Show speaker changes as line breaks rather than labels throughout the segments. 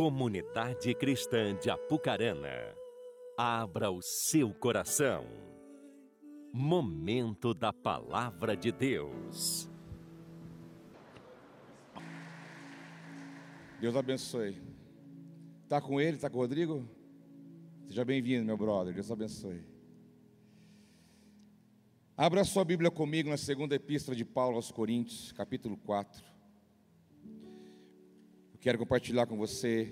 Comunidade Cristã de Apucarana, abra o seu coração. Momento da Palavra de Deus.
Deus abençoe. Tá com ele? Tá com o Rodrigo? Seja bem-vindo, meu brother. Deus abençoe. Abra sua Bíblia comigo na segunda epístola de Paulo aos Coríntios, capítulo 4. Quero compartilhar com você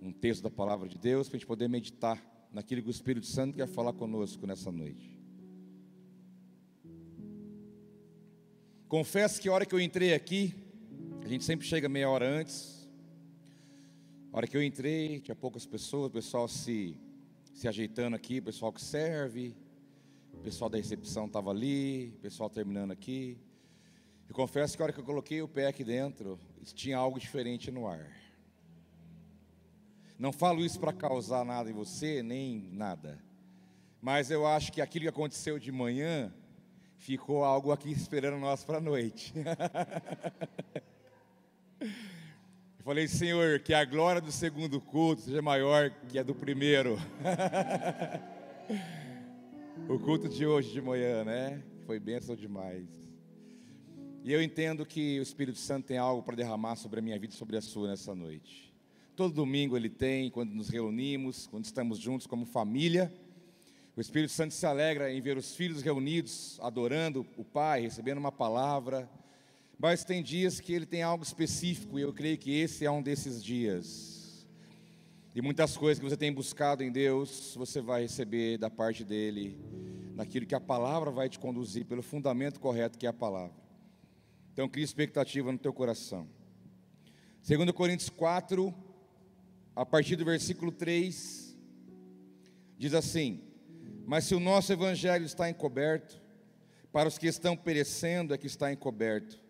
um texto da palavra de Deus para a gente poder meditar naquilo que o Espírito Santo quer falar conosco nessa noite. Confesso que a hora que eu entrei aqui, a gente sempre chega meia hora antes. A hora que eu entrei, tinha poucas pessoas, o pessoal se, se ajeitando aqui, o pessoal que serve, o pessoal da recepção estava ali, o pessoal terminando aqui. Eu confesso que a hora que eu coloquei o pé aqui dentro, tinha algo diferente no ar. Não falo isso para causar nada em você, nem nada. Mas eu acho que aquilo que aconteceu de manhã ficou algo aqui esperando nós para a noite. Eu falei, Senhor, que a glória do segundo culto seja maior que a do primeiro. o culto de hoje de manhã, né? Foi bênção demais. E eu entendo que o Espírito Santo tem algo para derramar sobre a minha vida e sobre a sua nessa noite. Todo domingo ele tem, quando nos reunimos, quando estamos juntos como família. O Espírito Santo se alegra em ver os filhos reunidos, adorando o Pai, recebendo uma palavra mas tem dias que ele tem algo específico, e eu creio que esse é um desses dias. E muitas coisas que você tem buscado em Deus, você vai receber da parte dele, naquilo que a palavra vai te conduzir, pelo fundamento correto que é a palavra. Então, cria expectativa no teu coração. 2 Coríntios 4, a partir do versículo 3, diz assim: Mas se o nosso evangelho está encoberto, para os que estão perecendo é que está encoberto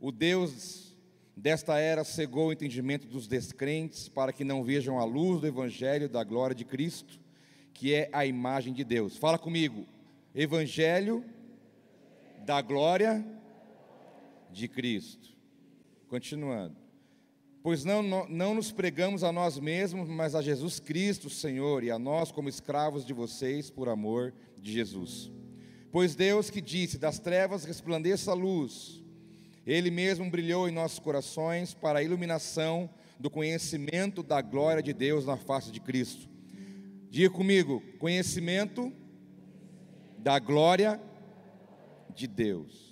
o Deus desta era cegou o entendimento dos descrentes para que não vejam a luz do Evangelho da glória de Cristo, que é a imagem de Deus. Fala comigo, Evangelho da glória de Cristo. Continuando. Pois não, não, nos pregamos a nós mesmos, mas a Jesus Cristo, Senhor, e a nós como escravos de vocês por amor de Jesus. Pois Deus que disse: Das trevas resplandeça a luz ele mesmo brilhou em nossos corações para a iluminação do conhecimento da glória de Deus na face de Cristo. Diga comigo: conhecimento da glória de Deus.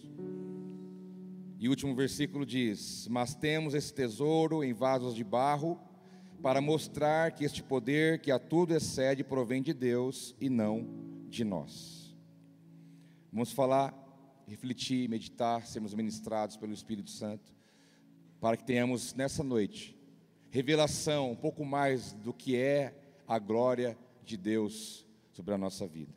E o último versículo diz: Mas temos esse tesouro em vasos de barro, para mostrar que este poder que a tudo excede provém de Deus e não de nós. Vamos falar refletir, meditar, sermos ministrados pelo Espírito Santo, para que tenhamos nessa noite revelação um pouco mais do que é a glória de Deus sobre a nossa vida.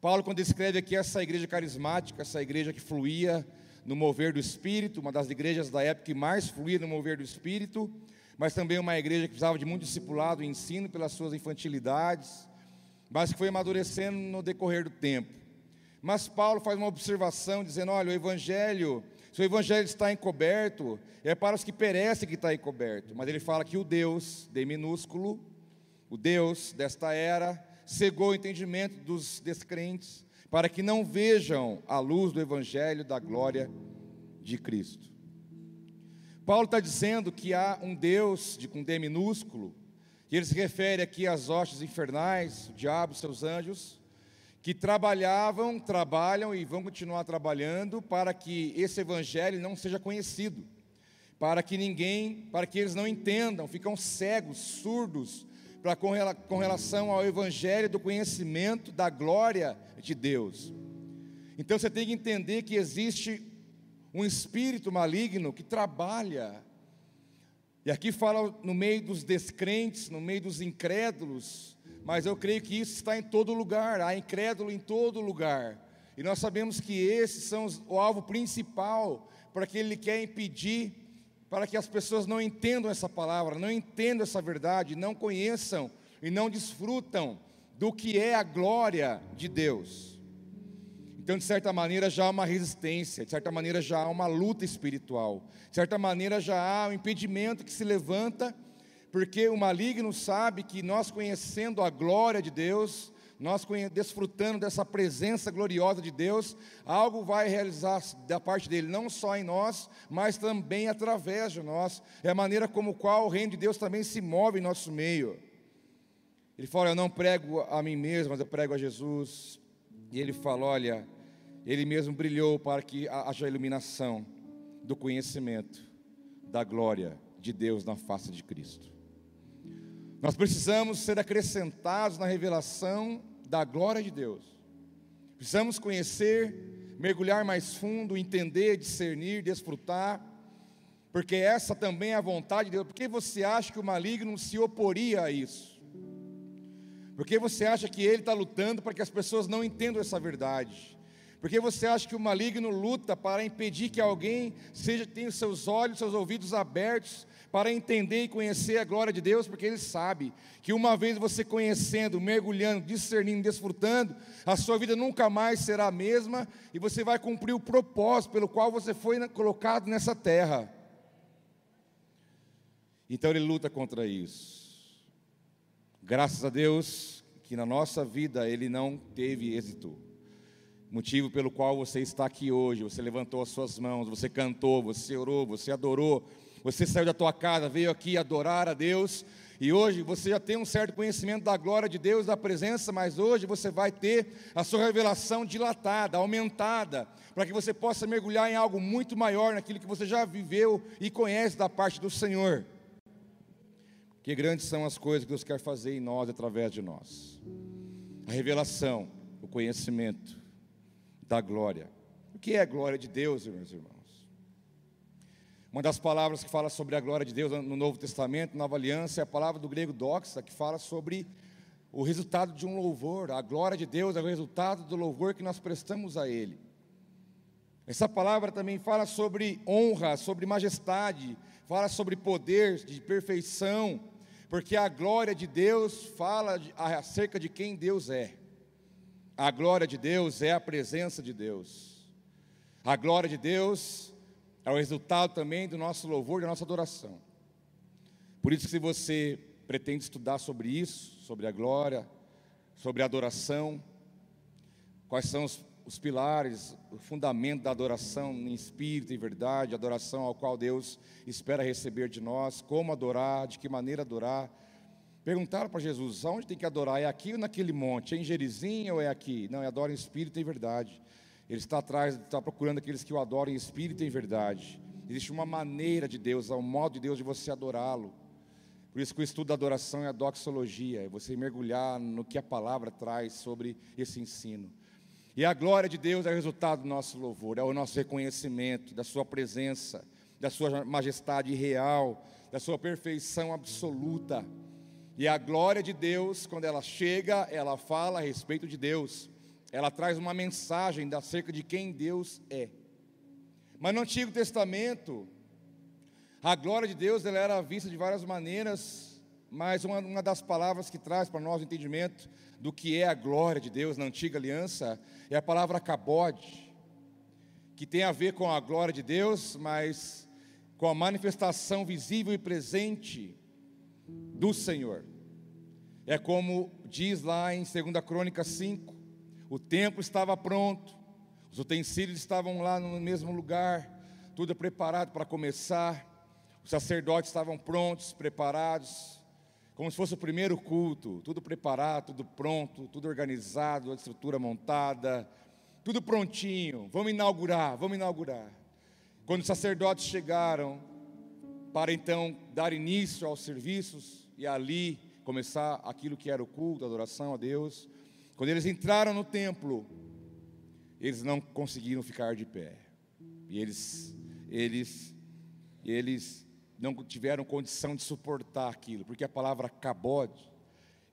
Paulo, quando escreve aqui essa igreja carismática, essa igreja que fluía no mover do Espírito, uma das igrejas da época que mais fluía no mover do Espírito, mas também uma igreja que precisava de muito discipulado e ensino pelas suas infantilidades, mas que foi amadurecendo no decorrer do tempo. Mas Paulo faz uma observação dizendo: olha, o evangelho, se o evangelho está encoberto, é para os que perecem que está encoberto. Mas ele fala que o Deus, de minúsculo, o Deus desta era, cegou o entendimento dos descrentes, para que não vejam a luz do evangelho da glória de Cristo. Paulo está dizendo que há um Deus de com D minúsculo, que ele se refere aqui às hostes infernais, o diabo, seus anjos, que trabalhavam, trabalham e vão continuar trabalhando para que esse evangelho não seja conhecido, para que ninguém, para que eles não entendam, ficam cegos, surdos, para com relação ao evangelho do conhecimento da glória de Deus. Então você tem que entender que existe um espírito maligno que trabalha. E aqui fala no meio dos descrentes, no meio dos incrédulos, mas eu creio que isso está em todo lugar, há incrédulo em todo lugar. E nós sabemos que esses são o alvo principal para que ele quer impedir, para que as pessoas não entendam essa palavra, não entendam essa verdade, não conheçam e não desfrutam do que é a glória de Deus. Então, de certa maneira, já há uma resistência, de certa maneira, já há uma luta espiritual, de certa maneira, já há um impedimento que se levanta, porque o maligno sabe que nós conhecendo a glória de Deus, nós desfrutando dessa presença gloriosa de Deus, algo vai realizar da parte dele, não só em nós, mas também através de nós. É a maneira como qual o reino de Deus também se move em nosso meio. Ele fala: Eu não prego a mim mesmo, mas eu prego a Jesus. E ele fala: Olha, ele mesmo brilhou para que haja iluminação do conhecimento da glória de Deus na face de Cristo. Nós precisamos ser acrescentados na revelação da glória de Deus. Precisamos conhecer, mergulhar mais fundo, entender, discernir, desfrutar, porque essa também é a vontade de Deus. Por que você acha que o maligno se oporia a isso? Porque você acha que ele está lutando para que as pessoas não entendam essa verdade? Porque você acha que o maligno luta para impedir que alguém seja tenha os seus olhos, seus ouvidos abertos para entender e conhecer a glória de Deus, porque ele sabe que uma vez você conhecendo, mergulhando, discernindo, desfrutando, a sua vida nunca mais será a mesma e você vai cumprir o propósito pelo qual você foi colocado nessa terra. Então ele luta contra isso. Graças a Deus que na nossa vida ele não teve êxito motivo pelo qual você está aqui hoje. Você levantou as suas mãos, você cantou, você orou, você adorou, você saiu da tua casa, veio aqui adorar a Deus. E hoje você já tem um certo conhecimento da glória de Deus, da presença, mas hoje você vai ter a sua revelação dilatada, aumentada, para que você possa mergulhar em algo muito maior naquilo que você já viveu e conhece da parte do Senhor. Que grandes são as coisas que Deus quer fazer em nós através de nós. A revelação, o conhecimento, da glória. O que é a glória de Deus, meus irmãos? Uma das palavras que fala sobre a glória de Deus no Novo Testamento, Nova Aliança, é a palavra do grego doxa, que fala sobre o resultado de um louvor. A glória de Deus é o resultado do louvor que nós prestamos a Ele. Essa palavra também fala sobre honra, sobre majestade, fala sobre poder, de perfeição, porque a glória de Deus fala acerca de quem Deus é. A glória de Deus é a presença de Deus. A glória de Deus é o resultado também do nosso louvor, da nossa adoração. Por isso, se você pretende estudar sobre isso, sobre a glória, sobre a adoração, quais são os, os pilares, o fundamento da adoração em espírito e verdade, adoração ao qual Deus espera receber de nós, como adorar, de que maneira adorar, Perguntaram para Jesus: aonde tem que adorar? É aqui ou naquele monte? É em Gerizim ou é aqui? Não, é adora em espírito e verdade. Ele está atrás, está procurando aqueles que o adoram em espírito e em verdade. Existe uma maneira de Deus, há um modo de Deus de você adorá-lo. Por isso que o estudo da adoração é a doxologia, é você mergulhar no que a palavra traz sobre esse ensino. E a glória de Deus é o resultado do nosso louvor, é o nosso reconhecimento da sua presença, da sua majestade real, da sua perfeição absoluta. E a glória de Deus, quando ela chega, ela fala a respeito de Deus. Ela traz uma mensagem acerca de quem Deus é. Mas no Antigo Testamento, a glória de Deus ela era vista de várias maneiras, mas uma, uma das palavras que traz para nós o entendimento do que é a glória de Deus na antiga aliança é a palavra kabod, que tem a ver com a glória de Deus, mas com a manifestação visível e presente do Senhor. É como diz lá em 2 Crônica 5: o templo estava pronto, os utensílios estavam lá no mesmo lugar, tudo preparado para começar, os sacerdotes estavam prontos, preparados, como se fosse o primeiro culto, tudo preparado, tudo pronto, tudo organizado, a estrutura montada, tudo prontinho. Vamos inaugurar, vamos inaugurar. Quando os sacerdotes chegaram para então dar início aos serviços e ali começar aquilo que era o culto, a adoração a Deus. Quando eles entraram no templo, eles não conseguiram ficar de pé. E eles, eles, eles não tiveram condição de suportar aquilo, porque a palavra cabode,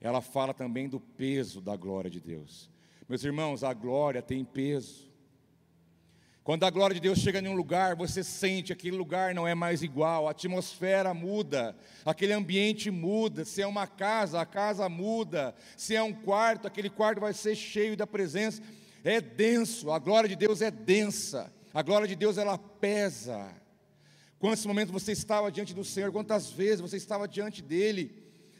ela fala também do peso da glória de Deus. Meus irmãos, a glória tem peso. Quando a glória de Deus chega em um lugar, você sente aquele lugar não é mais igual, a atmosfera muda, aquele ambiente muda. Se é uma casa, a casa muda. Se é um quarto, aquele quarto vai ser cheio da presença. é denso, a glória de Deus é densa, a glória de Deus ela pesa. Quantos momentos você estava diante do Senhor, quantas vezes você estava diante dEle,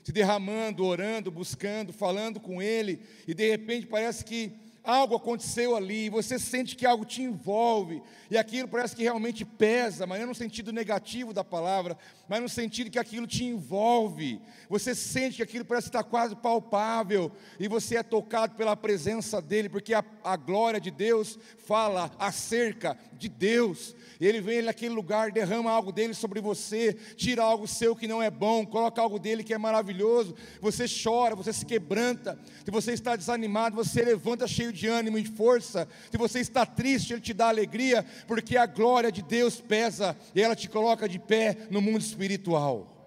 se derramando, orando, buscando, falando com Ele, e de repente parece que algo aconteceu ali, você sente que algo te envolve, e aquilo parece que realmente pesa, mas não no sentido negativo da palavra, mas no sentido que aquilo te envolve. Você sente que aquilo parece estar quase palpável, e você é tocado pela presença dele, porque a, a glória de Deus fala acerca de Deus. Ele vem naquele lugar, derrama algo dele sobre você, tira algo seu que não é bom, coloca algo dele que é maravilhoso. Você chora, você se quebranta. Se você está desanimado, você levanta cheio de ânimo e força. Se você está triste, ele te dá alegria, porque a glória de Deus pesa e ela te coloca de pé no mundo espiritual.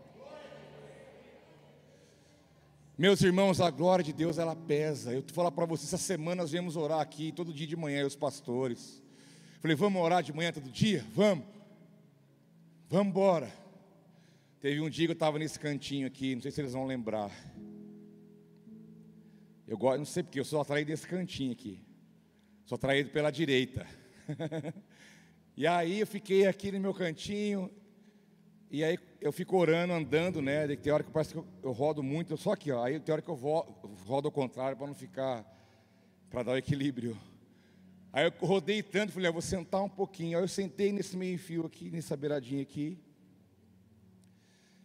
Meus irmãos, a glória de Deus ela pesa. Eu vou falar para vocês, essa semana nós viemos orar aqui, todo dia de manhã, os pastores. Falei, vamos orar de manhã todo dia? Vamos. Vamos embora. Teve um dia que eu estava nesse cantinho aqui, não sei se eles vão lembrar. Eu gosto, não sei porque, eu sou atraído nesse cantinho aqui. Sou atraído pela direita. e aí eu fiquei aqui no meu cantinho, e aí eu fico orando, andando, né? Tem hora que parece que eu, eu rodo muito, só aqui, ó. Aí tem hora que eu rodo ao contrário para não ficar, para dar o equilíbrio. Aí eu rodei tanto, falei, ah, vou sentar um pouquinho. Aí eu sentei nesse meio fio aqui, nessa beiradinha aqui.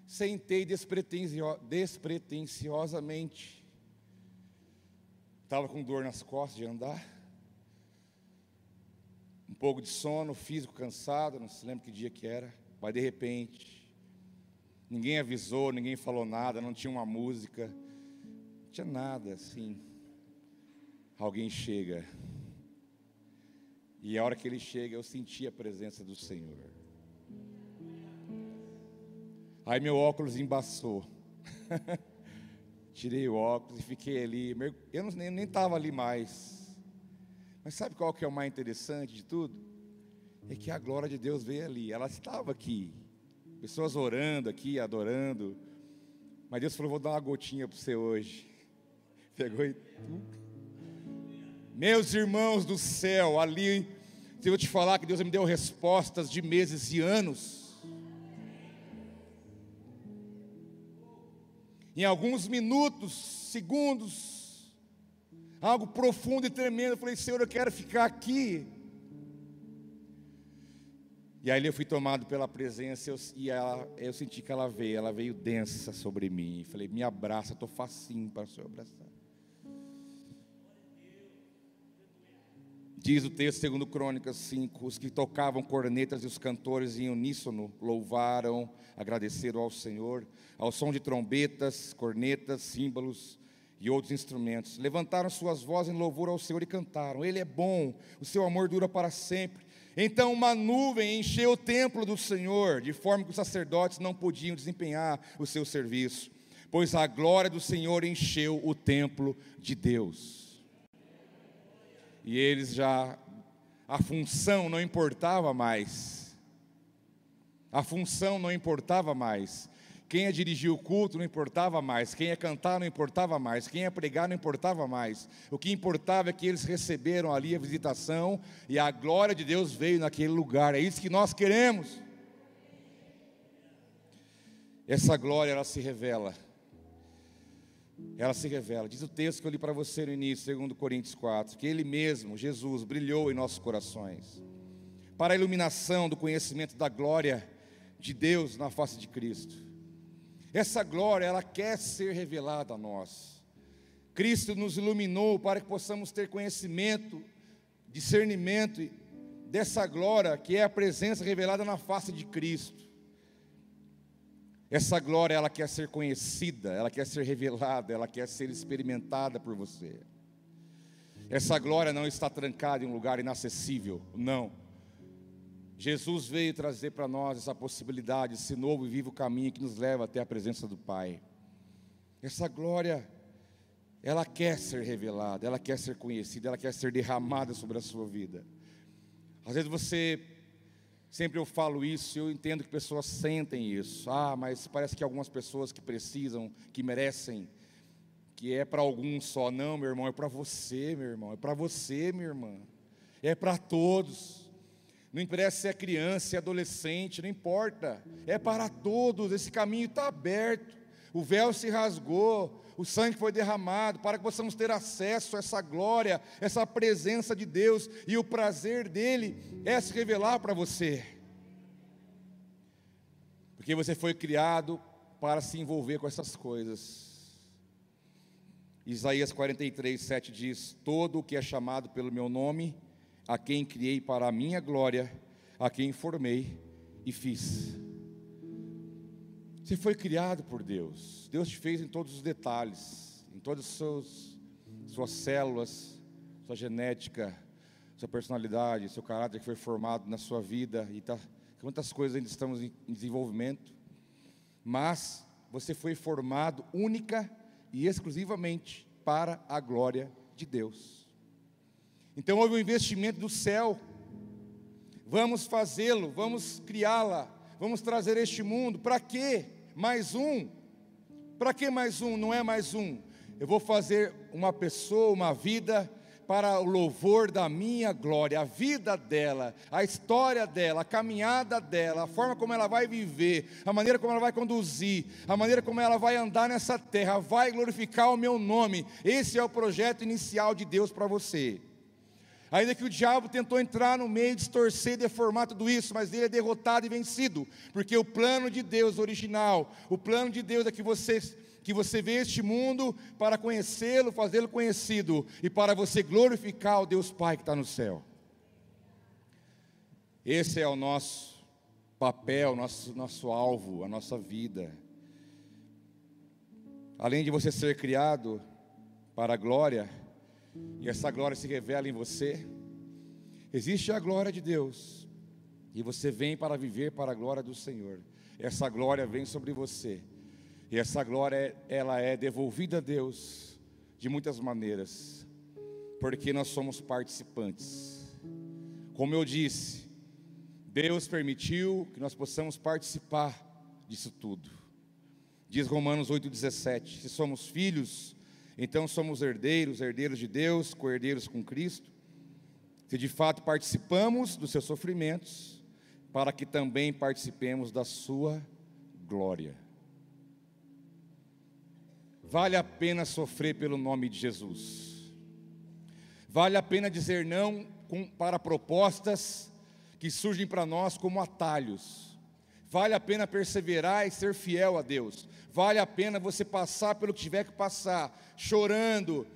Sentei despretencio, despretensiosamente. Estava com dor nas costas de andar. Um pouco de sono, físico cansado, não se lembra que dia que era. Mas de repente, ninguém avisou, ninguém falou nada, não tinha uma música, não tinha nada assim. Alguém chega. E a hora que ele chega, eu senti a presença do Senhor. Aí meu óculos embaçou. Tirei o óculos e fiquei ali. Eu não, nem estava ali mais. Mas sabe qual que é o mais interessante de tudo? É que a glória de Deus veio ali. Ela estava aqui. Pessoas orando aqui, adorando. Mas Deus falou: vou dar uma gotinha para você hoje. Pegou e. Meus irmãos do céu, ali, se eu te falar que Deus me deu respostas de meses e anos, em alguns minutos, segundos, algo profundo e tremendo, eu falei, Senhor, eu quero ficar aqui. E aí eu fui tomado pela presença eu, e ela, eu senti que ela veio, ela veio densa sobre mim. Falei, me abraça, estou facinho para o Senhor abraçar. Diz o texto, segundo Crônicas 5, os que tocavam cornetas e os cantores em uníssono louvaram, agradeceram ao Senhor, ao som de trombetas, cornetas, símbolos e outros instrumentos. Levantaram suas vozes em louvor ao Senhor e cantaram: Ele é bom, o seu amor dura para sempre. Então uma nuvem encheu o templo do Senhor, de forma que os sacerdotes não podiam desempenhar o seu serviço, pois a glória do Senhor encheu o templo de Deus e eles já, a função não importava mais. A função não importava mais. Quem ia dirigir o culto não importava mais. Quem ia cantar não importava mais. Quem ia pregar não importava mais. O que importava é que eles receberam ali a visitação e a glória de Deus veio naquele lugar. É isso que nós queremos. Essa glória ela se revela ela se revela. Diz o texto que eu li para você no início, segundo Coríntios 4, que ele mesmo, Jesus, brilhou em nossos corações para a iluminação do conhecimento da glória de Deus na face de Cristo. Essa glória, ela quer ser revelada a nós. Cristo nos iluminou para que possamos ter conhecimento, discernimento dessa glória que é a presença revelada na face de Cristo. Essa glória, ela quer ser conhecida, ela quer ser revelada, ela quer ser experimentada por você. Essa glória não está trancada em um lugar inacessível, não. Jesus veio trazer para nós essa possibilidade, esse novo e vivo caminho que nos leva até a presença do Pai. Essa glória, ela quer ser revelada, ela quer ser conhecida, ela quer ser derramada sobre a sua vida. Às vezes você Sempre eu falo isso, eu entendo que pessoas sentem isso. Ah, mas parece que algumas pessoas que precisam, que merecem, que é para alguns só. Não, meu irmão, é para você, meu irmão, é para você, minha irmã. É para todos. Não interessa se é criança, se é adolescente, não importa. É para todos. Esse caminho está aberto. O véu se rasgou, o sangue foi derramado para que possamos ter acesso a essa glória, essa presença de Deus e o prazer dele é se revelar para você. Porque você foi criado para se envolver com essas coisas. Isaías 43, 7 diz: Todo o que é chamado pelo meu nome, a quem criei para a minha glória, a quem formei e fiz. Você foi criado por Deus. Deus te fez em todos os detalhes, em todas as suas, suas células, sua genética, sua personalidade, seu caráter que foi formado na sua vida e tá, quantas coisas ainda estamos em desenvolvimento. Mas você foi formado única e exclusivamente para a glória de Deus. Então houve um investimento do céu. Vamos fazê-lo, vamos criá-la, vamos trazer este mundo. Para quê? Mais um. Para que mais um? Não é mais um. Eu vou fazer uma pessoa, uma vida para o louvor da minha glória, a vida dela, a história dela, a caminhada dela, a forma como ela vai viver, a maneira como ela vai conduzir, a maneira como ela vai andar nessa terra, vai glorificar o meu nome. Esse é o projeto inicial de Deus para você. Ainda que o diabo tentou entrar no meio, distorcer, deformar tudo isso, mas ele é derrotado e vencido, porque o plano de Deus original, o plano de Deus é que você que você vê este mundo para conhecê-lo, fazê-lo conhecido e para você glorificar o Deus Pai que está no céu. Esse é o nosso papel, nosso, nosso alvo, a nossa vida. Além de você ser criado para a glória, e essa glória se revela em você, existe a glória de Deus, e você vem para viver para a glória do Senhor. Essa glória vem sobre você e essa glória, ela é devolvida a Deus de muitas maneiras, porque nós somos participantes. Como eu disse, Deus permitiu que nós possamos participar disso tudo. Diz Romanos 8,17: se somos filhos, então somos herdeiros, herdeiros de Deus, co-herdeiros com Cristo. Se de fato participamos dos seus sofrimentos, para que também participemos da sua glória. Vale a pena sofrer pelo nome de Jesus. Vale a pena dizer não com, para propostas que surgem para nós como atalhos. Vale a pena perseverar e ser fiel a Deus. Vale a pena você passar pelo que tiver que passar, chorando,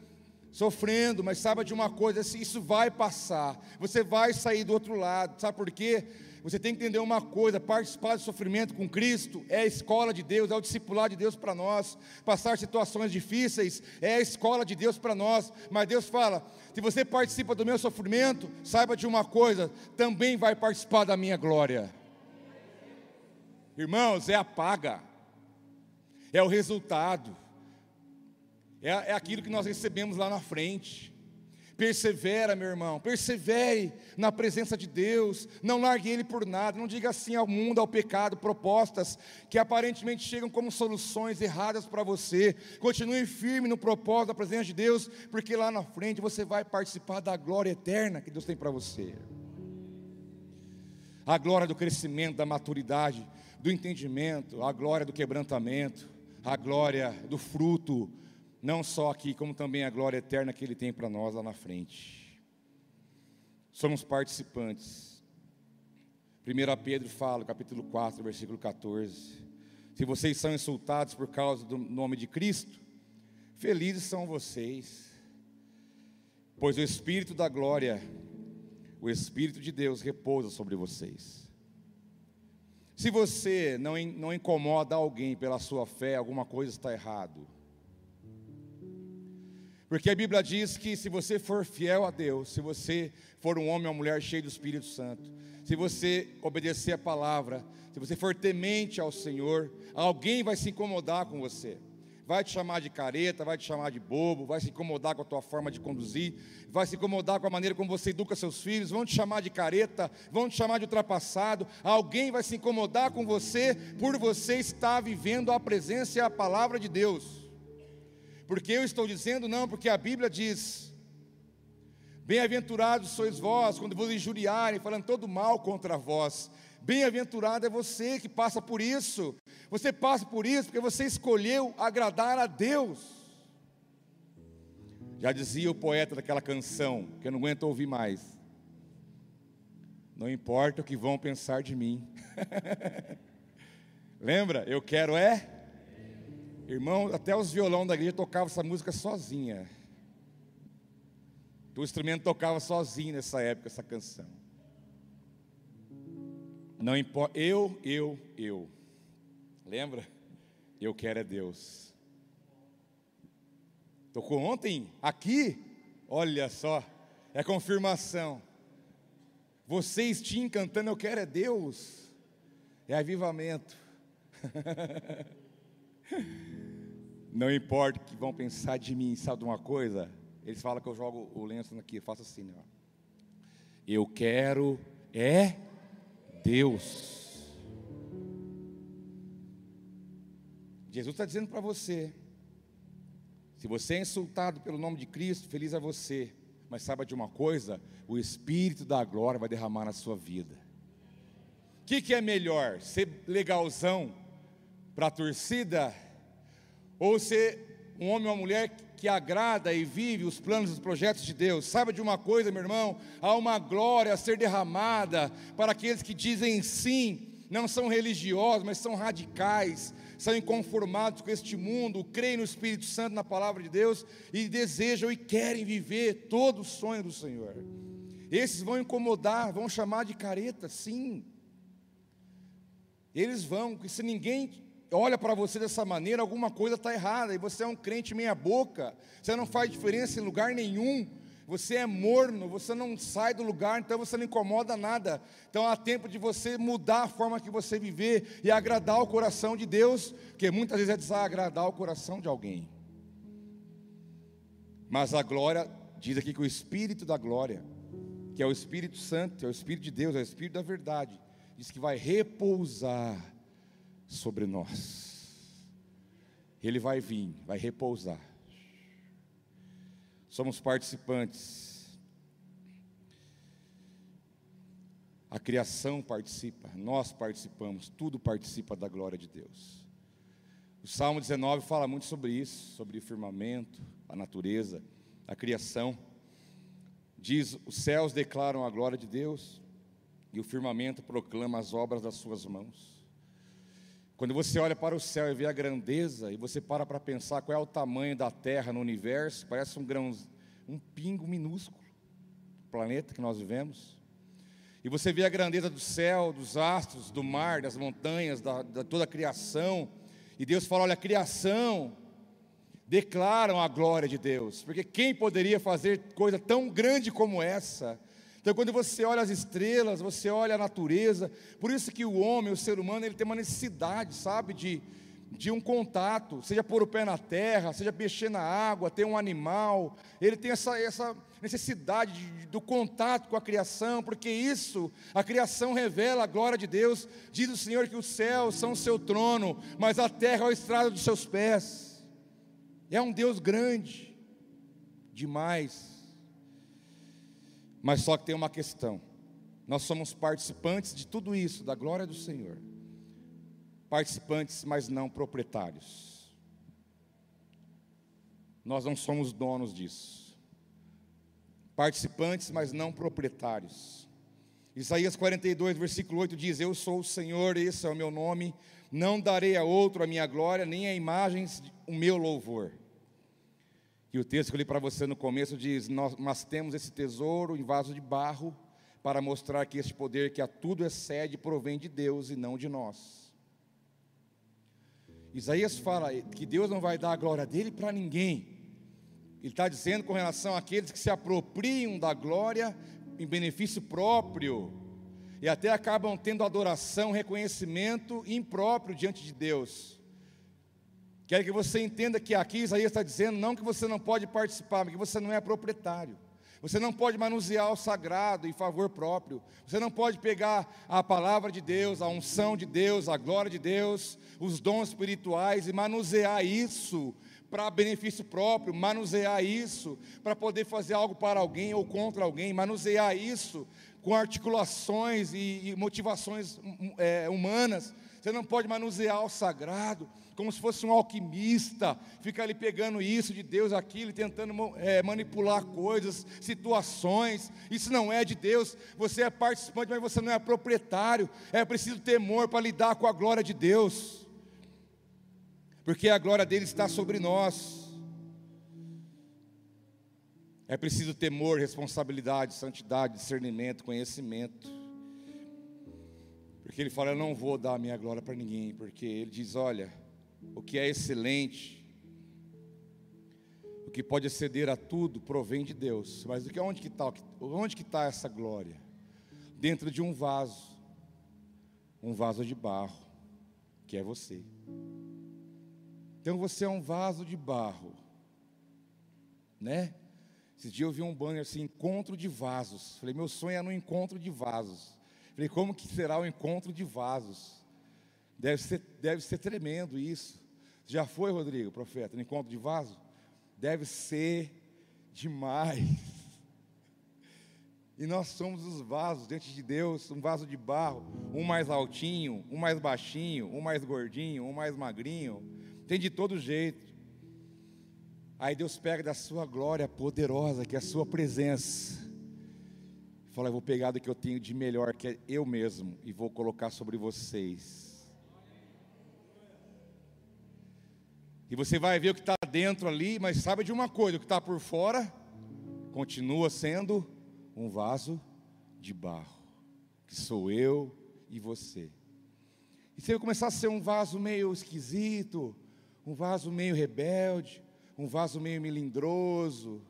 sofrendo, mas saiba de uma coisa: isso vai passar. Você vai sair do outro lado. Sabe por quê? Você tem que entender uma coisa: participar do sofrimento com Cristo é a escola de Deus, é o discipular de Deus para nós. Passar situações difíceis é a escola de Deus para nós. Mas Deus fala: se você participa do meu sofrimento, saiba de uma coisa: também vai participar da minha glória. Irmãos, é a paga, é o resultado, é, é aquilo que nós recebemos lá na frente. Persevera, meu irmão, persevere na presença de Deus, não largue Ele por nada, não diga assim ao mundo, ao pecado, propostas que aparentemente chegam como soluções erradas para você. Continue firme no propósito da presença de Deus, porque lá na frente você vai participar da glória eterna que Deus tem para você. A glória do crescimento, da maturidade, do entendimento, a glória do quebrantamento, a glória do fruto não só aqui, como também a glória eterna que Ele tem para nós lá na frente. Somos participantes. 1 Pedro fala, capítulo 4, versículo 14: Se vocês são insultados por causa do nome de Cristo, felizes são vocês, pois o Espírito da glória, o Espírito de Deus repousa sobre vocês. Se você não, não incomoda alguém pela sua fé, alguma coisa está errado. Porque a Bíblia diz que se você for fiel a Deus, se você for um homem ou mulher cheio do Espírito Santo, se você obedecer a palavra, se você for temente ao Senhor, alguém vai se incomodar com você. Vai te chamar de careta, vai te chamar de bobo, vai se incomodar com a tua forma de conduzir, vai se incomodar com a maneira como você educa seus filhos, vão te chamar de careta, vão te chamar de ultrapassado. Alguém vai se incomodar com você por você estar vivendo a presença e a palavra de Deus. Porque eu estou dizendo não, porque a Bíblia diz: Bem-aventurados sois vós quando vos injuriarem, falando todo mal contra vós. Bem-aventurado é você que passa por isso. Você passa por isso porque você escolheu agradar a Deus. Já dizia o poeta daquela canção, que eu não aguento ouvir mais. Não importa o que vão pensar de mim. Lembra? Eu quero é. Irmão, até os violão da igreja tocavam essa música sozinha. O instrumento tocava sozinho nessa época, essa canção. Não importa, eu, eu, eu. Lembra? Eu quero é Deus. Tocou ontem aqui, olha só, é confirmação. Vocês tinham cantando Eu quero é Deus, é avivamento. Não importa o que vão pensar de mim, sabe de uma coisa? Eles falam que eu jogo o lenço aqui, eu faço assim, ó. Eu quero é Deus. Jesus está dizendo para você: se você é insultado pelo nome de Cristo, feliz é você. Mas saiba de uma coisa: o Espírito da glória vai derramar na sua vida. O que, que é melhor? Ser legalzão para a torcida? Ou ser um homem ou uma mulher que agrada e vive os planos e os projetos de Deus. Saiba de uma coisa, meu irmão: há uma glória a ser derramada para aqueles que dizem sim, não são religiosos, mas são radicais, são inconformados com este mundo, creem no Espírito Santo, na palavra de Deus e desejam e querem viver todo o sonho do Senhor. Esses vão incomodar, vão chamar de careta, sim. Eles vão, se ninguém olha para você dessa maneira, alguma coisa está errada, e você é um crente meia-boca, você não faz diferença em lugar nenhum, você é morno, você não sai do lugar, então você não incomoda nada. Então há tempo de você mudar a forma que você viver e agradar o coração de Deus, porque muitas vezes é desagradar o coração de alguém. Mas a glória, diz aqui que o Espírito da glória, que é o Espírito Santo, é o Espírito de Deus, é o Espírito da verdade, diz que vai repousar sobre nós. Ele vai vir, vai repousar. Somos participantes. A criação participa, nós participamos, tudo participa da glória de Deus. O Salmo 19 fala muito sobre isso, sobre o firmamento, a natureza, a criação. Diz: os céus declaram a glória de Deus, e o firmamento proclama as obras das suas mãos. Quando você olha para o céu e vê a grandeza, e você para para pensar qual é o tamanho da Terra no universo, parece um grão, um pingo minúsculo, planeta que nós vivemos. E você vê a grandeza do céu, dos astros, do mar, das montanhas, da, da toda a criação. E Deus fala: olha, a criação declaram a glória de Deus, porque quem poderia fazer coisa tão grande como essa? Então, quando você olha as estrelas, você olha a natureza, por isso que o homem, o ser humano, ele tem uma necessidade, sabe, de, de um contato, seja pôr o pé na terra, seja mexer na água, ter um animal, ele tem essa, essa necessidade de, do contato com a criação, porque isso, a criação revela a glória de Deus. Diz o Senhor que os céus são o seu trono, mas a terra é o estrado dos seus pés. É um Deus grande, demais. Mas só que tem uma questão. Nós somos participantes de tudo isso, da glória do Senhor. Participantes, mas não proprietários. Nós não somos donos disso. Participantes, mas não proprietários. Isaías 42, versículo 8 diz: Eu sou o Senhor, esse é o meu nome, não darei a outro a minha glória, nem a imagens o meu louvor. E o texto que eu li para você no começo diz: nós, temos esse tesouro em vaso de barro para mostrar que este poder que a tudo excede provém de Deus e não de nós. Isaías fala que Deus não vai dar a glória dele para ninguém. Ele está dizendo com relação àqueles que se apropriam da glória em benefício próprio e até acabam tendo adoração, reconhecimento impróprio diante de Deus. Quero que você entenda que aqui Isaías está dizendo não que você não pode participar, mas que você não é proprietário. Você não pode manusear o sagrado em favor próprio. Você não pode pegar a palavra de Deus, a unção de Deus, a glória de Deus, os dons espirituais e manusear isso para benefício próprio, manusear isso para poder fazer algo para alguém ou contra alguém, manusear isso com articulações e, motivações hum, é, humanas. Você não pode manusear o sagrado como se fosse um alquimista, fica ali pegando isso de Deus, aquilo, tentando é, manipular coisas, situações. Isso não é de Deus. Você é participante, mas você não é proprietário. É preciso temor para lidar com a glória de Deus, porque a glória dele está sobre nós. É preciso temor, responsabilidade, santidade, discernimento, conhecimento. Porque ele fala: Eu não vou dar a minha glória para ninguém. Porque ele diz: Olha, o que é excelente, o que pode exceder a tudo, provém de Deus. Mas que, onde que está onde que tá essa glória? Dentro de um vaso, um vaso de barro, que é você. Então você é um vaso de barro, né? Esses dias eu vi um banner assim, encontro de vasos. Falei, meu sonho é no encontro de vasos. Falei, como que será o encontro de vasos? Deve ser, deve ser tremendo isso. Já foi, Rodrigo, profeta, no encontro de vaso? Deve ser demais. E nós somos os vasos diante de Deus, um vaso de barro, um mais altinho, um mais baixinho, um mais gordinho, um mais magrinho, tem de todo jeito. Aí Deus pega da sua glória poderosa, que é a sua presença. Fala, eu vou pegar do que eu tenho de melhor, que é eu mesmo, e vou colocar sobre vocês. E você vai ver o que está dentro ali, mas sabe de uma coisa: o que está por fora continua sendo um vaso de barro, que sou eu e você. E você vai começar a ser um vaso meio esquisito, um vaso meio rebelde, um vaso meio melindroso,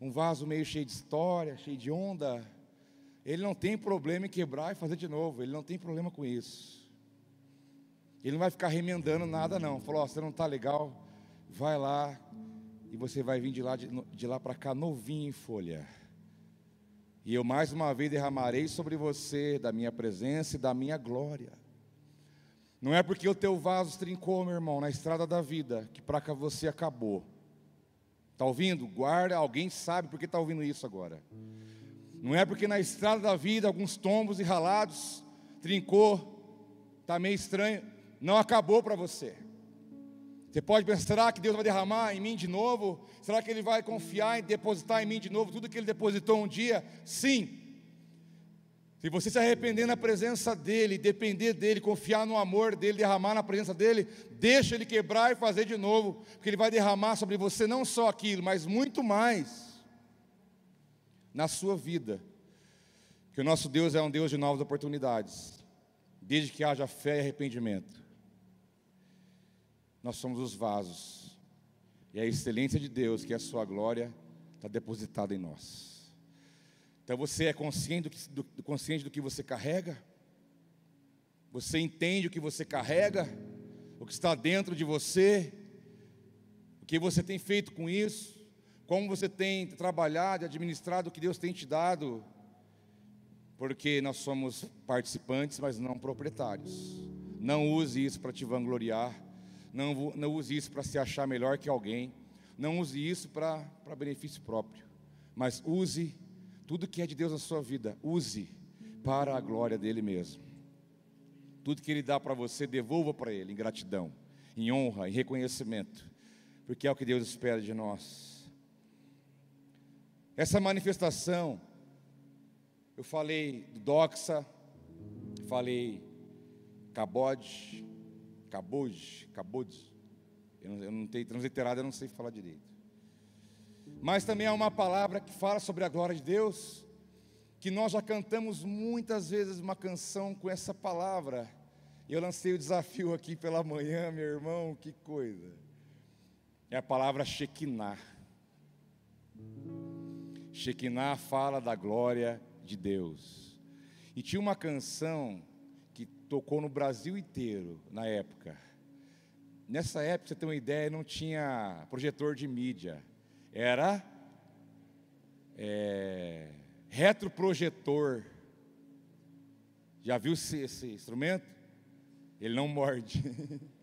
um vaso meio cheio de história, cheio de onda, ele não tem problema em quebrar e fazer de novo, ele não tem problema com isso. Ele não vai ficar remendando nada, não. Falou: oh, você não está legal, vai lá e você vai vir de lá, de, de lá para cá novinho em folha. E eu mais uma vez derramarei sobre você da minha presença e da minha glória. Não é porque o teu vaso trincou, meu irmão, na estrada da vida, que para cá você acabou. Está ouvindo? Guarda, alguém sabe porque está ouvindo isso agora. Não é porque na estrada da vida, alguns tombos e ralados, trincou, está meio estranho, não acabou para você. Você pode pensar, será que Deus vai derramar em mim de novo? Será que Ele vai confiar e depositar em mim de novo tudo que Ele depositou um dia? Sim, se você se arrepender na presença dEle, depender dEle, confiar no amor dEle, derramar na presença dEle, deixa Ele quebrar e fazer de novo, porque Ele vai derramar sobre você não só aquilo, mas muito mais na sua vida. Que o nosso Deus é um Deus de novas oportunidades, desde que haja fé e arrependimento. Nós somos os vasos, e a excelência de Deus, que é a sua glória, está depositada em nós. Então você é consciente do, do, consciente do que você carrega? Você entende o que você carrega? O que está dentro de você? O que você tem feito com isso? Como você tem trabalhado e administrado o que Deus tem te dado? Porque nós somos participantes, mas não proprietários. Não use isso para te vangloriar. Não, não use isso para se achar melhor que alguém. Não use isso para benefício próprio. Mas use tudo que é de Deus na sua vida, use para a glória dele mesmo. Tudo que ele dá para você, devolva para ele em gratidão, em honra, em reconhecimento, porque é o que Deus espera de nós. Essa manifestação, eu falei do doxa, falei cabode, cabode, cabode, eu não, eu não tenho transliterado, eu não sei falar direito. Mas também há uma palavra que fala sobre a glória de Deus, que nós já cantamos muitas vezes uma canção com essa palavra. Eu lancei o desafio aqui pela manhã, meu irmão, que coisa. É a palavra Shekinah. Shekinah fala da glória de Deus. E tinha uma canção que tocou no Brasil inteiro na época. Nessa época, você tem uma ideia, não tinha projetor de mídia era é, retroprojetor. Já viu esse, esse instrumento? Ele não morde.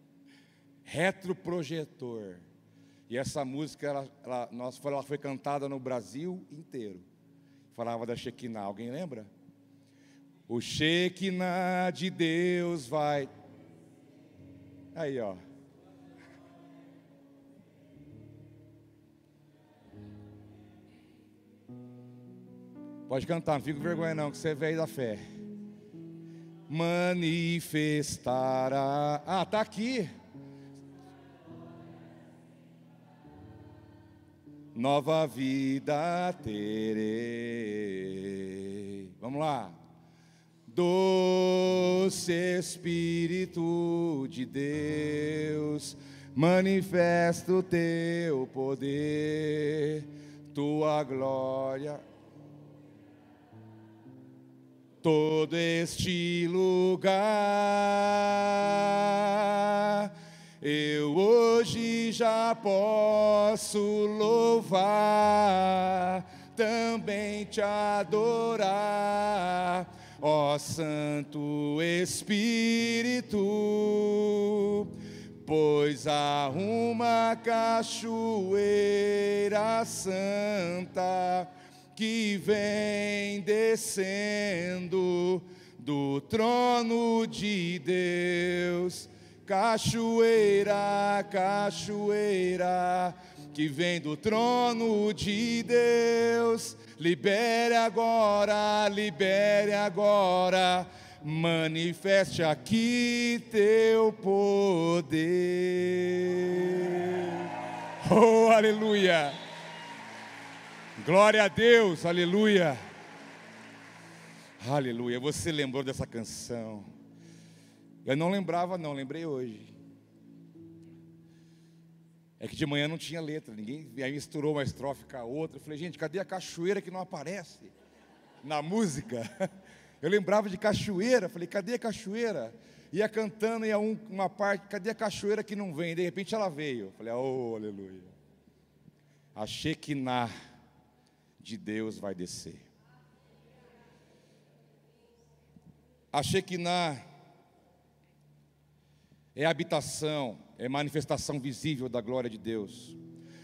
retroprojetor. E essa música, ela, ela, nós, ela foi cantada no Brasil inteiro. Falava da Shekinah, alguém lembra? O Shekinah de Deus vai. Aí, ó. Pode cantar, não fica com vergonha não, que você é velho da fé. Manifestará. Ah, tá aqui. Nova vida terei. Vamos lá. Doce Espírito de Deus, manifesta o teu poder, tua glória todo este lugar. Eu hoje já posso louvar, também te adorar, ó Santo Espírito, pois há uma cachoeira santa que vem descendo do trono de Deus. Cachoeira, cachoeira, que vem do trono de Deus. Libere agora, libere agora, manifeste aqui teu poder. Oh, aleluia! Glória a Deus, aleluia. Aleluia. Você lembrou dessa canção? Eu não lembrava, não, lembrei hoje. É que de manhã não tinha letra, ninguém aí misturou uma estrofe com a outra. Eu falei, gente, cadê a cachoeira que não aparece na música? Eu lembrava de cachoeira, falei, cadê a cachoeira? Ia cantando, ia um, uma parte, cadê a cachoeira que não vem? De repente ela veio. Falei, oh, aleluia. Que na de Deus vai descer. A Shekinah é habitação, é manifestação visível da glória de Deus.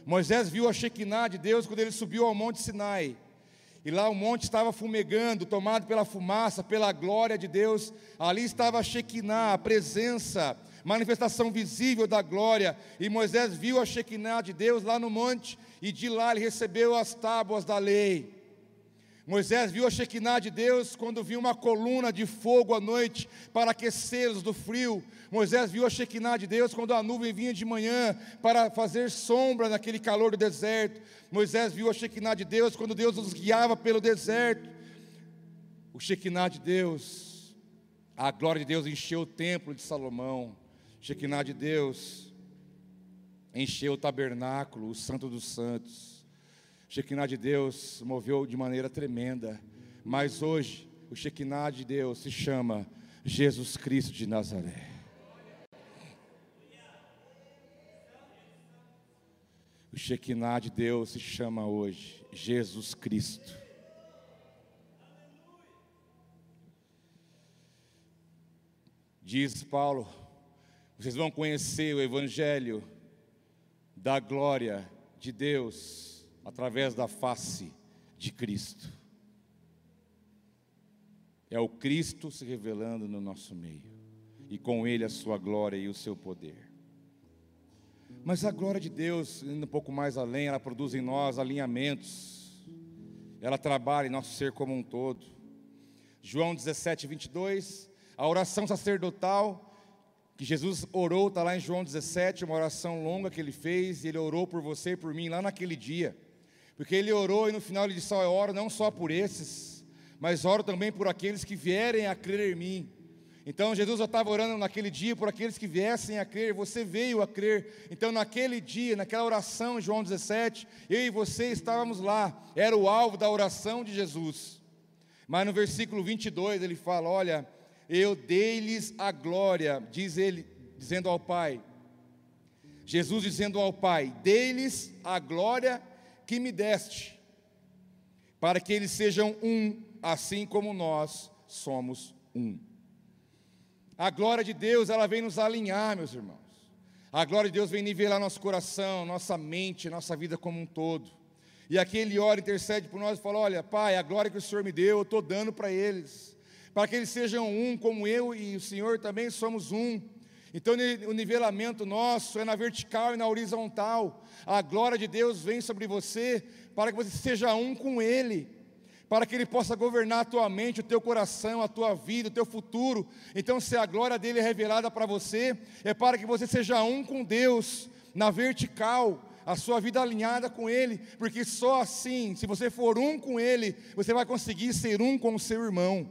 Moisés viu a Shekinah de Deus quando ele subiu ao monte Sinai. E lá o monte estava fumegando, tomado pela fumaça, pela glória de Deus. Ali estava a Shekinah, a presença, manifestação visível da glória. E Moisés viu a Shekinah de Deus lá no monte e de lá ele recebeu as tábuas da lei. Moisés viu a Shekinah de Deus quando viu uma coluna de fogo à noite para aquecê-los do frio. Moisés viu a Shekinah de Deus quando a nuvem vinha de manhã para fazer sombra naquele calor do deserto. Moisés viu a Shekinah de Deus quando Deus os guiava pelo deserto. O Shekinah de Deus, a glória de Deus encheu o templo de Salomão. Shekinah de Deus encheu o tabernáculo, o Santo dos Santos. Shekinah de Deus moveu de maneira tremenda, mas hoje o Shekinah de Deus se chama Jesus Cristo de Nazaré. O Shekinah de Deus se chama hoje Jesus Cristo. Diz Paulo, vocês vão conhecer o Evangelho da glória de Deus através da face de Cristo. É o Cristo se revelando no nosso meio, e com Ele a sua glória e o seu poder. Mas a glória de Deus, indo um pouco mais além, ela produz em nós alinhamentos, ela trabalha em nosso ser como um todo. João 17, 22, a oração sacerdotal que Jesus orou, está lá em João 17, uma oração longa que ele fez, e ele orou por você e por mim lá naquele dia. Porque ele orou e no final ele disse: Eu oro não só por esses, mas oro também por aqueles que vierem a crer em mim. Então Jesus já estava orando naquele dia por aqueles que viessem a crer, você veio a crer. Então naquele dia, naquela oração em João 17, eu e você estávamos lá, era o alvo da oração de Jesus. Mas no versículo 22 ele fala: Olha, eu dei-lhes a glória, diz ele, dizendo ao Pai. Jesus dizendo ao Pai: Dei-lhes a glória que me deste, para que eles sejam um, assim como nós somos um. A glória de Deus, ela vem nos alinhar, meus irmãos. A glória de Deus vem nivelar nosso coração, nossa mente, nossa vida como um todo. E aqui ele ora, intercede por nós e fala: Olha, Pai, a glória que o Senhor me deu, eu estou dando para eles, para que eles sejam um, como eu e o Senhor também somos um. Então, o nivelamento nosso é na vertical e na horizontal. A glória de Deus vem sobre você para que você seja um com Ele, para que Ele possa governar a tua mente, o teu coração, a tua vida, o teu futuro. Então, se a glória dele é revelada para você, é para que você seja um com Deus, na vertical, a sua vida alinhada com Ele, porque só assim, se você for um com Ele, você vai conseguir ser um com o seu irmão.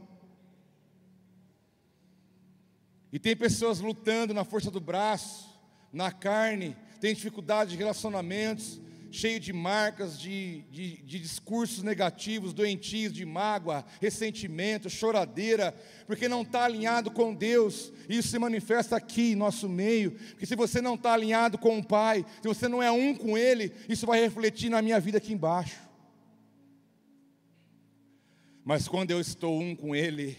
E tem pessoas lutando na força do braço, na carne, tem dificuldade de relacionamentos, cheio de marcas, de, de, de, discursos negativos, doentios, de mágoa, ressentimento, choradeira, porque não está alinhado com Deus. Isso se manifesta aqui em nosso meio. Porque se você não está alinhado com o Pai, se você não é um com Ele, isso vai refletir na minha vida aqui embaixo. Mas quando eu estou um com Ele,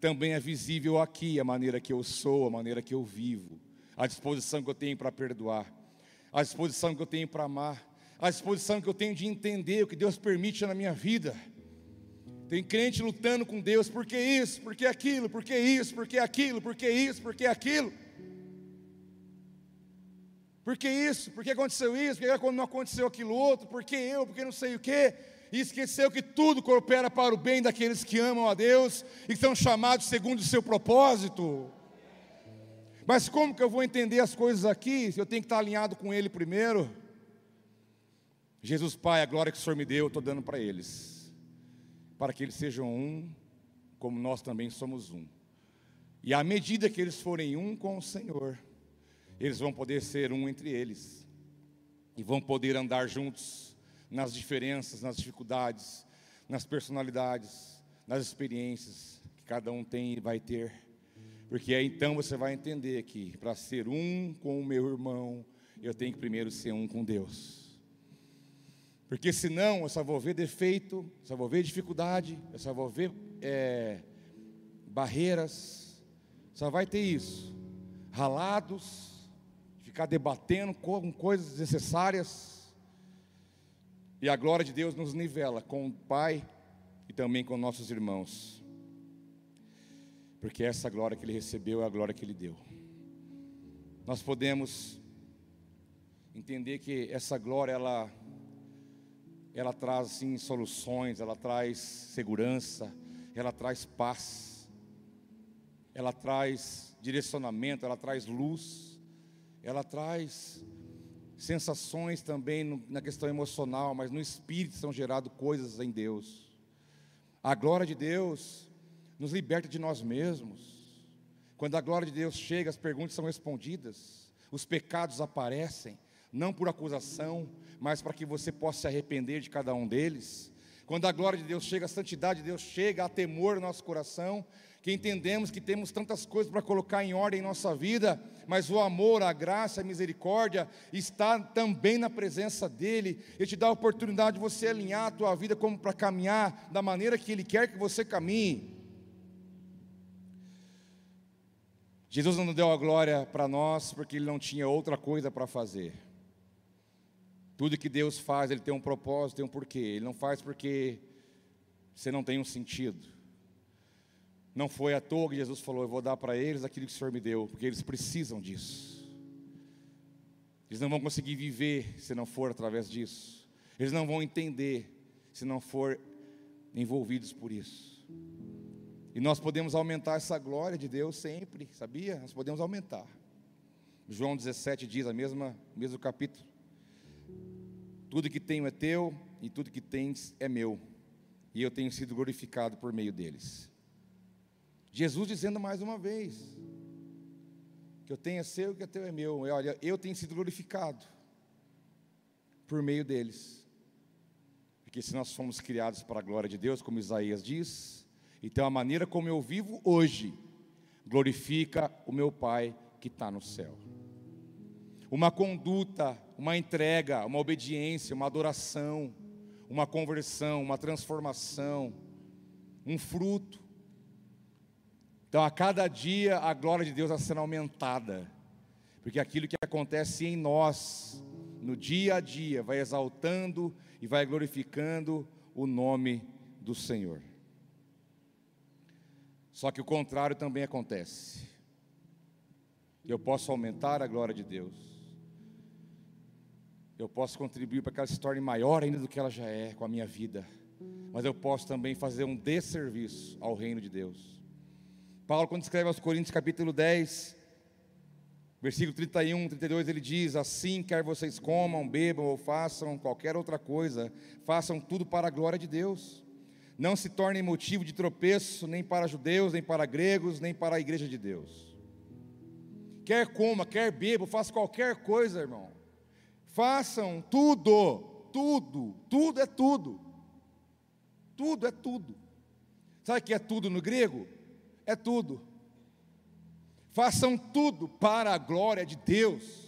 também é visível aqui a maneira que eu sou, a maneira que eu vivo, a disposição que eu tenho para perdoar, a disposição que eu tenho para amar, a disposição que eu tenho de entender o que Deus permite na minha vida. Tem crente lutando com Deus, por que isso, por que aquilo, por que isso, por que aquilo, por que isso, por que aquilo. Por que isso? Por que aconteceu isso? Por que não aconteceu aquilo outro? Por que eu? Por que não sei o quê? E esqueceu que tudo coopera para o bem daqueles que amam a Deus e que são chamados segundo o seu propósito. Mas como que eu vou entender as coisas aqui? Eu tenho que estar alinhado com Ele primeiro. Jesus Pai, a glória que o Senhor me deu, eu estou dando para eles, para que eles sejam um, como nós também somos um. E à medida que eles forem um com o Senhor, eles vão poder ser um entre eles, e vão poder andar juntos nas diferenças, nas dificuldades, nas personalidades, nas experiências que cada um tem e vai ter. Porque aí então você vai entender que para ser um com o meu irmão, eu tenho que primeiro ser um com Deus. Porque senão eu só vou ver defeito, só vou ver dificuldade, eu só vou ver é, barreiras, só vai ter isso. Ralados, ficar debatendo com coisas desnecessárias e a glória de Deus nos nivela com o Pai e também com nossos irmãos. Porque essa glória que ele recebeu é a glória que ele deu. Nós podemos entender que essa glória ela ela traz sim soluções, ela traz segurança, ela traz paz. Ela traz direcionamento, ela traz luz, ela traz sensações também no, na questão emocional, mas no espírito são geradas coisas em Deus. A glória de Deus nos liberta de nós mesmos. Quando a glória de Deus chega, as perguntas são respondidas, os pecados aparecem, não por acusação, mas para que você possa se arrepender de cada um deles. Quando a glória de Deus chega, a santidade de Deus chega, há temor no nosso coração, que entendemos que temos tantas coisas para colocar em ordem em nossa vida, mas o amor, a graça, a misericórdia está também na presença dEle. Ele te dá a oportunidade de você alinhar a tua vida como para caminhar da maneira que Ele quer que você caminhe. Jesus não deu a glória para nós porque Ele não tinha outra coisa para fazer. Tudo que Deus faz, Ele tem um propósito, tem um porquê. Ele não faz porque você não tem um sentido. Não foi à toa que Jesus falou: Eu vou dar para eles aquilo que o Senhor me deu, porque eles precisam disso. Eles não vão conseguir viver se não for através disso. Eles não vão entender se não for envolvidos por isso. E nós podemos aumentar essa glória de Deus sempre, sabia? Nós podemos aumentar. João 17 diz a mesma, mesmo capítulo. Tudo que tenho é teu e tudo que tens é meu. E eu tenho sido glorificado por meio deles. Jesus dizendo mais uma vez: que eu tenho é seu e que é teu é meu. E olha, eu tenho sido glorificado por meio deles. Porque se nós fomos criados para a glória de Deus, como Isaías diz, então a maneira como eu vivo hoje glorifica o meu Pai que está no céu. Uma conduta, uma entrega, uma obediência, uma adoração, uma conversão, uma transformação, um fruto então, a cada dia, a glória de Deus está sendo aumentada. Porque aquilo que acontece em nós, no dia a dia, vai exaltando e vai glorificando o nome do Senhor. Só que o contrário também acontece. Eu posso aumentar a glória de Deus. Eu posso contribuir para que ela se torne maior ainda do que ela já é com a minha vida. Mas eu posso também fazer um desserviço ao reino de Deus. Paulo, quando escreve aos Coríntios, capítulo 10, versículo 31, 32, ele diz: Assim, quer vocês comam, bebam ou façam qualquer outra coisa, façam tudo para a glória de Deus não se tornem motivo de tropeço nem para judeus, nem para gregos, nem para a igreja de Deus. Quer coma, quer beba, faça qualquer coisa, irmão. Façam tudo, tudo, tudo é tudo. Tudo é tudo. Sabe o que é tudo no grego? É tudo. Façam tudo para a glória de Deus.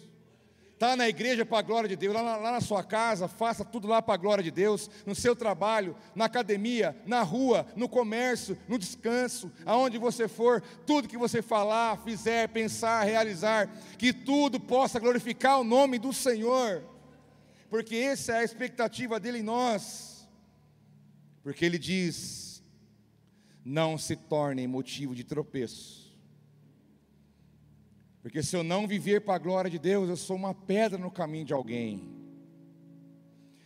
Está na igreja para a glória de Deus, lá lá na sua casa, faça tudo lá para a glória de Deus, no seu trabalho, na academia, na rua, no comércio, no descanso, aonde você for, tudo que você falar, fizer, pensar, realizar, que tudo possa glorificar o nome do Senhor, porque essa é a expectativa dele em nós, porque ele diz: não se tornem motivo de tropeço porque se eu não viver para a glória de Deus, eu sou uma pedra no caminho de alguém.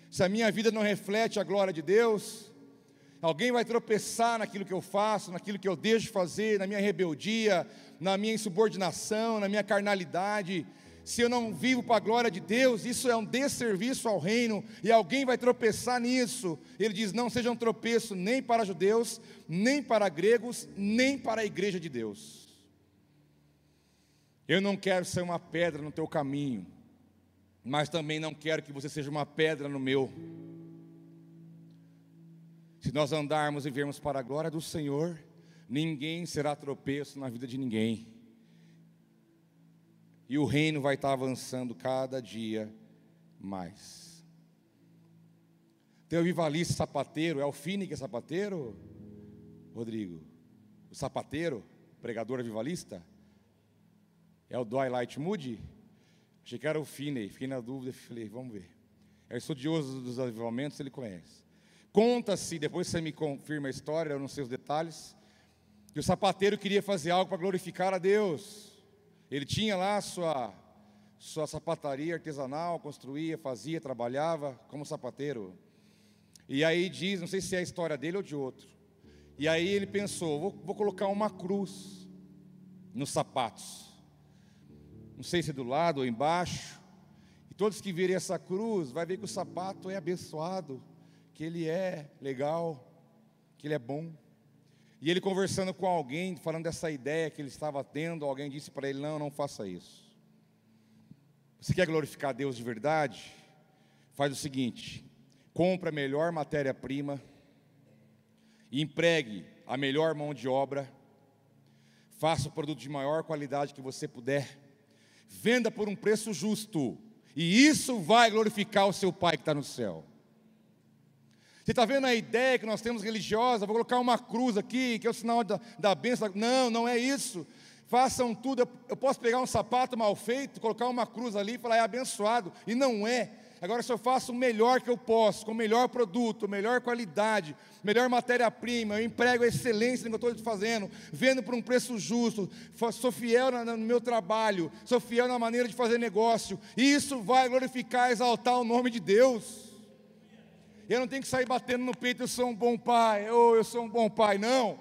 Se a minha vida não reflete a glória de Deus, alguém vai tropeçar naquilo que eu faço, naquilo que eu deixo de fazer, na minha rebeldia, na minha insubordinação, na minha carnalidade. Se eu não vivo para a glória de Deus, isso é um desserviço ao reino, e alguém vai tropeçar nisso. Ele diz: não seja um tropeço nem para judeus, nem para gregos, nem para a igreja de Deus. Eu não quero ser uma pedra no teu caminho, mas também não quero que você seja uma pedra no meu. Se nós andarmos e vermos para a glória do Senhor, ninguém será tropeço na vida de ninguém. E o reino vai estar avançando cada dia mais. Tem o vivalista sapateiro, é o Fini que é sapateiro? Rodrigo, o sapateiro, pregador avivalista? É o Dwight Moody? Achei que era o Finney, fiquei na dúvida, falei, vamos ver. É estudioso dos avivamentos, ele conhece. Conta-se, depois você me confirma a história, eu não sei os detalhes, que o sapateiro queria fazer algo para glorificar a Deus. Ele tinha lá sua, sua sapataria artesanal, construía, fazia, trabalhava como sapateiro. E aí diz, não sei se é a história dele ou de outro. E aí ele pensou, vou, vou colocar uma cruz nos sapatos não sei se é do lado ou embaixo. E todos que virem essa cruz, vai ver que o sapato é abençoado, que ele é legal, que ele é bom. E ele conversando com alguém, falando dessa ideia que ele estava tendo, alguém disse para ele: Não, não faça isso. Você quer glorificar Deus de verdade? Faz o seguinte: compra a melhor matéria-prima, empregue a melhor mão de obra, faça o produto de maior qualidade que você puder venda por um preço justo, e isso vai glorificar o seu Pai que está no céu. Você está vendo a ideia que nós temos religiosa? Vou colocar uma cruz aqui, que é o sinal da, da bênção. Não, não é isso. Façam tudo. Eu posso pegar um sapato mal feito, colocar uma cruz ali e falar, é abençoado. E não é. Agora, se eu faço o melhor que eu posso, com o melhor produto, melhor qualidade, melhor matéria-prima, eu emprego a excelência no que eu estou fazendo, vendo por um preço justo, sou fiel no meu trabalho, sou fiel na maneira de fazer negócio, isso vai glorificar, exaltar o nome de Deus. Eu não tenho que sair batendo no peito, eu sou um bom pai, ou eu sou um bom pai, não.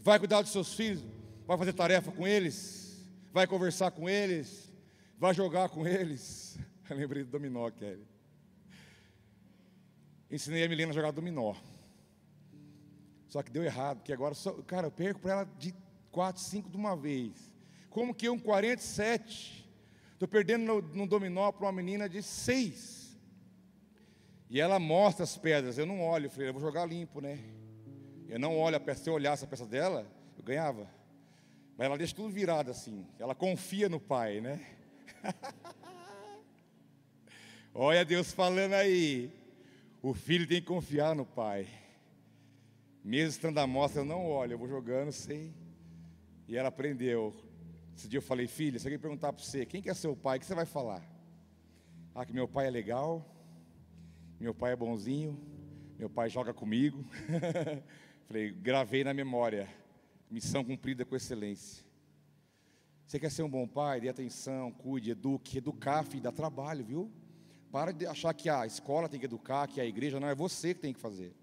Vai cuidar dos seus filhos, vai fazer tarefa com eles, vai conversar com eles, vai jogar com eles Eu lembrei do dominó, Kelly. Ensinei a Milena a jogar dominó. Só que deu errado, porque agora, só, cara, eu perco para ela de 4, 5 de uma vez. Como que um 47? Estou perdendo no, no dominó para uma menina de 6. E ela mostra as pedras, eu não olho, falei, eu vou jogar limpo, né? Eu não olho a peça, se eu olhasse a peça dela, eu ganhava. Mas ela deixa tudo virado assim, ela confia no pai, né? Olha Deus falando aí. O filho tem que confiar no pai. Mesmo estando à mostra, eu não olho, eu vou jogando sem. E ela aprendeu. Esse dia eu falei, filha, se alguém perguntar para você, quem que é seu pai, o que você vai falar? Ah, que meu pai é legal, meu pai é bonzinho, meu pai joga comigo. falei, gravei na memória, missão cumprida com excelência. Você quer ser um bom pai? Dê atenção, cuide, eduque. Educar, filho, dá trabalho, viu? Para de achar que a escola tem que educar, que a igreja não é você que tem que fazer.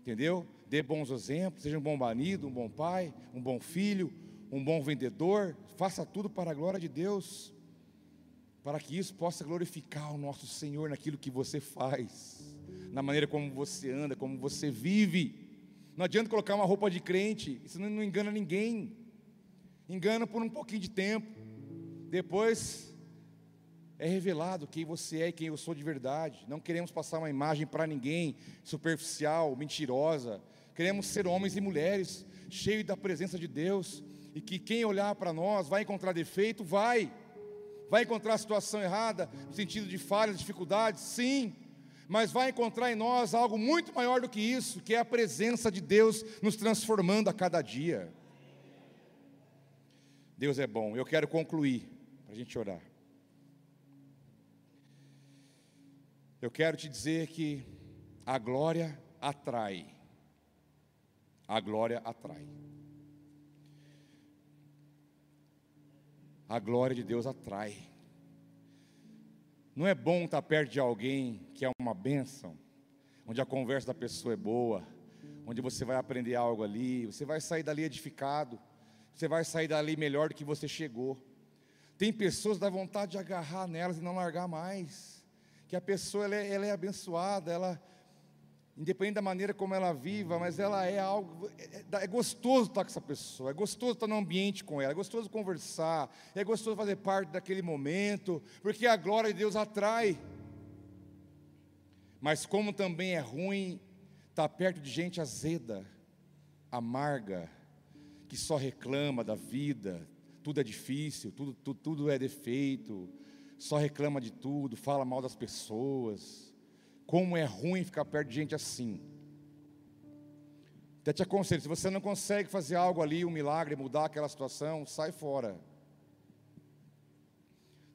Entendeu? Dê bons exemplos, seja um bom marido, um bom pai, um bom filho, um bom vendedor. Faça tudo para a glória de Deus. Para que isso possa glorificar o nosso Senhor naquilo que você faz, na maneira como você anda, como você vive. Não adianta colocar uma roupa de crente, isso não engana ninguém engana por um pouquinho de tempo, depois é revelado quem você é e quem eu sou de verdade. Não queremos passar uma imagem para ninguém superficial, mentirosa. Queremos ser homens e mulheres cheios da presença de Deus e que quem olhar para nós vai encontrar defeito, vai. Vai encontrar situação errada, no sentido de falhas, dificuldades, sim. Mas vai encontrar em nós algo muito maior do que isso, que é a presença de Deus nos transformando a cada dia. Deus é bom. Eu quero concluir, para a gente orar. Eu quero te dizer que a glória atrai. A glória atrai. A glória de Deus atrai. Não é bom estar perto de alguém que é uma bênção, onde a conversa da pessoa é boa, onde você vai aprender algo ali, você vai sair dali edificado você vai sair dali melhor do que você chegou. Tem pessoas que dá vontade de agarrar nelas e não largar mais. Que a pessoa ela é, ela é abençoada, ela, independente da maneira como ela viva, mas ela é algo. É, é, gostoso estar com essa pessoa, é gostoso estar no ambiente com ela, é gostoso conversar, é gostoso fazer parte daquele momento, porque a glória de Deus atrai. Mas como também é ruim estar perto de gente azeda, amarga, que só reclama da vida, tudo é difícil, tudo, tudo, tudo é defeito, só reclama de tudo, fala mal das pessoas. Como é ruim ficar perto de gente assim. Até te aconselho, se você não consegue fazer algo ali, um milagre, mudar aquela situação, sai fora.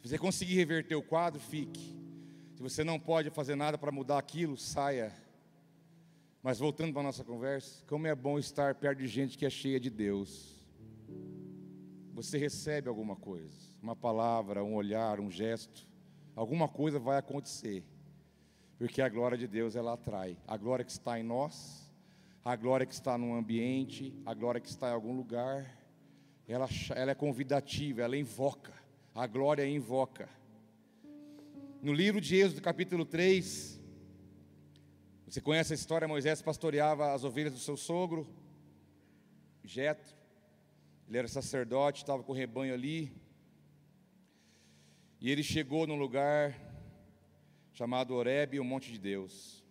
Se você conseguir reverter o quadro, fique. Se você não pode fazer nada para mudar aquilo, saia. Mas voltando para a nossa conversa, como é bom estar perto de gente que é cheia de Deus. Você recebe alguma coisa, uma palavra, um olhar, um gesto, alguma coisa vai acontecer. Porque a glória de Deus ela atrai. A glória que está em nós, a glória que está no ambiente, a glória que está em algum lugar, ela, ela é convidativa, ela invoca. A glória invoca. No livro de Êxodo, capítulo 3, você conhece a história? Moisés pastoreava as ovelhas do seu sogro, Jetro. Ele era sacerdote, estava com o rebanho ali. E ele chegou num lugar chamado Horebe, o monte de Deus.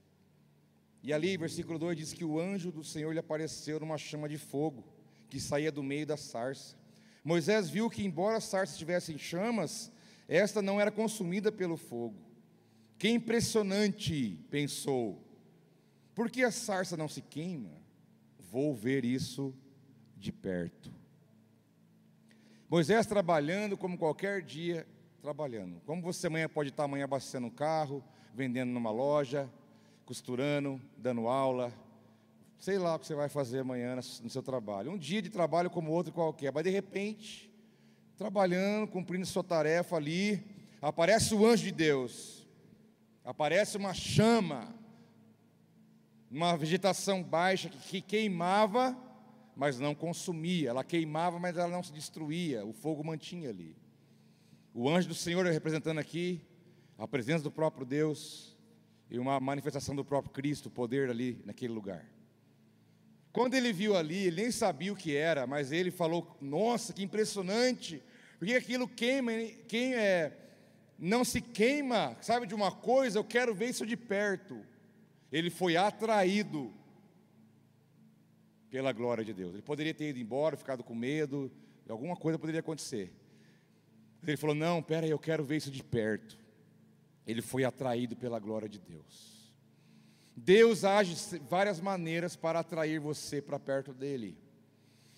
E ali, versículo 2 diz que o anjo do Senhor lhe apareceu numa chama de fogo que saía do meio da sarça. Moisés viu que, embora a sarça estivesse em chamas, esta não era consumida pelo fogo. Que impressionante, pensou. Por que a sarça não se queima? Vou ver isso de perto. Moisés trabalhando como qualquer dia trabalhando. Como você amanhã pode estar amanhã abastecendo um carro, vendendo numa loja, costurando, dando aula, sei lá o que você vai fazer amanhã no seu trabalho. Um dia de trabalho como outro qualquer, mas de repente, trabalhando, cumprindo sua tarefa ali, aparece o anjo de Deus, aparece uma chama, uma vegetação baixa que queimava, mas não consumia. Ela queimava, mas ela não se destruía. O fogo mantinha ali. O anjo do Senhor representando aqui a presença do próprio Deus e uma manifestação do próprio Cristo, o poder ali naquele lugar. Quando ele viu ali, ele nem sabia o que era, mas ele falou: Nossa, que impressionante! Porque aquilo queima, quem é, não se queima, sabe de uma coisa? Eu quero ver isso de perto ele foi atraído pela glória de Deus. Ele poderia ter ido embora, ficado com medo, alguma coisa poderia acontecer. Ele falou: Não, pera aí, eu quero ver isso de perto. Ele foi atraído pela glória de Deus. Deus age várias maneiras para atrair você para perto dele.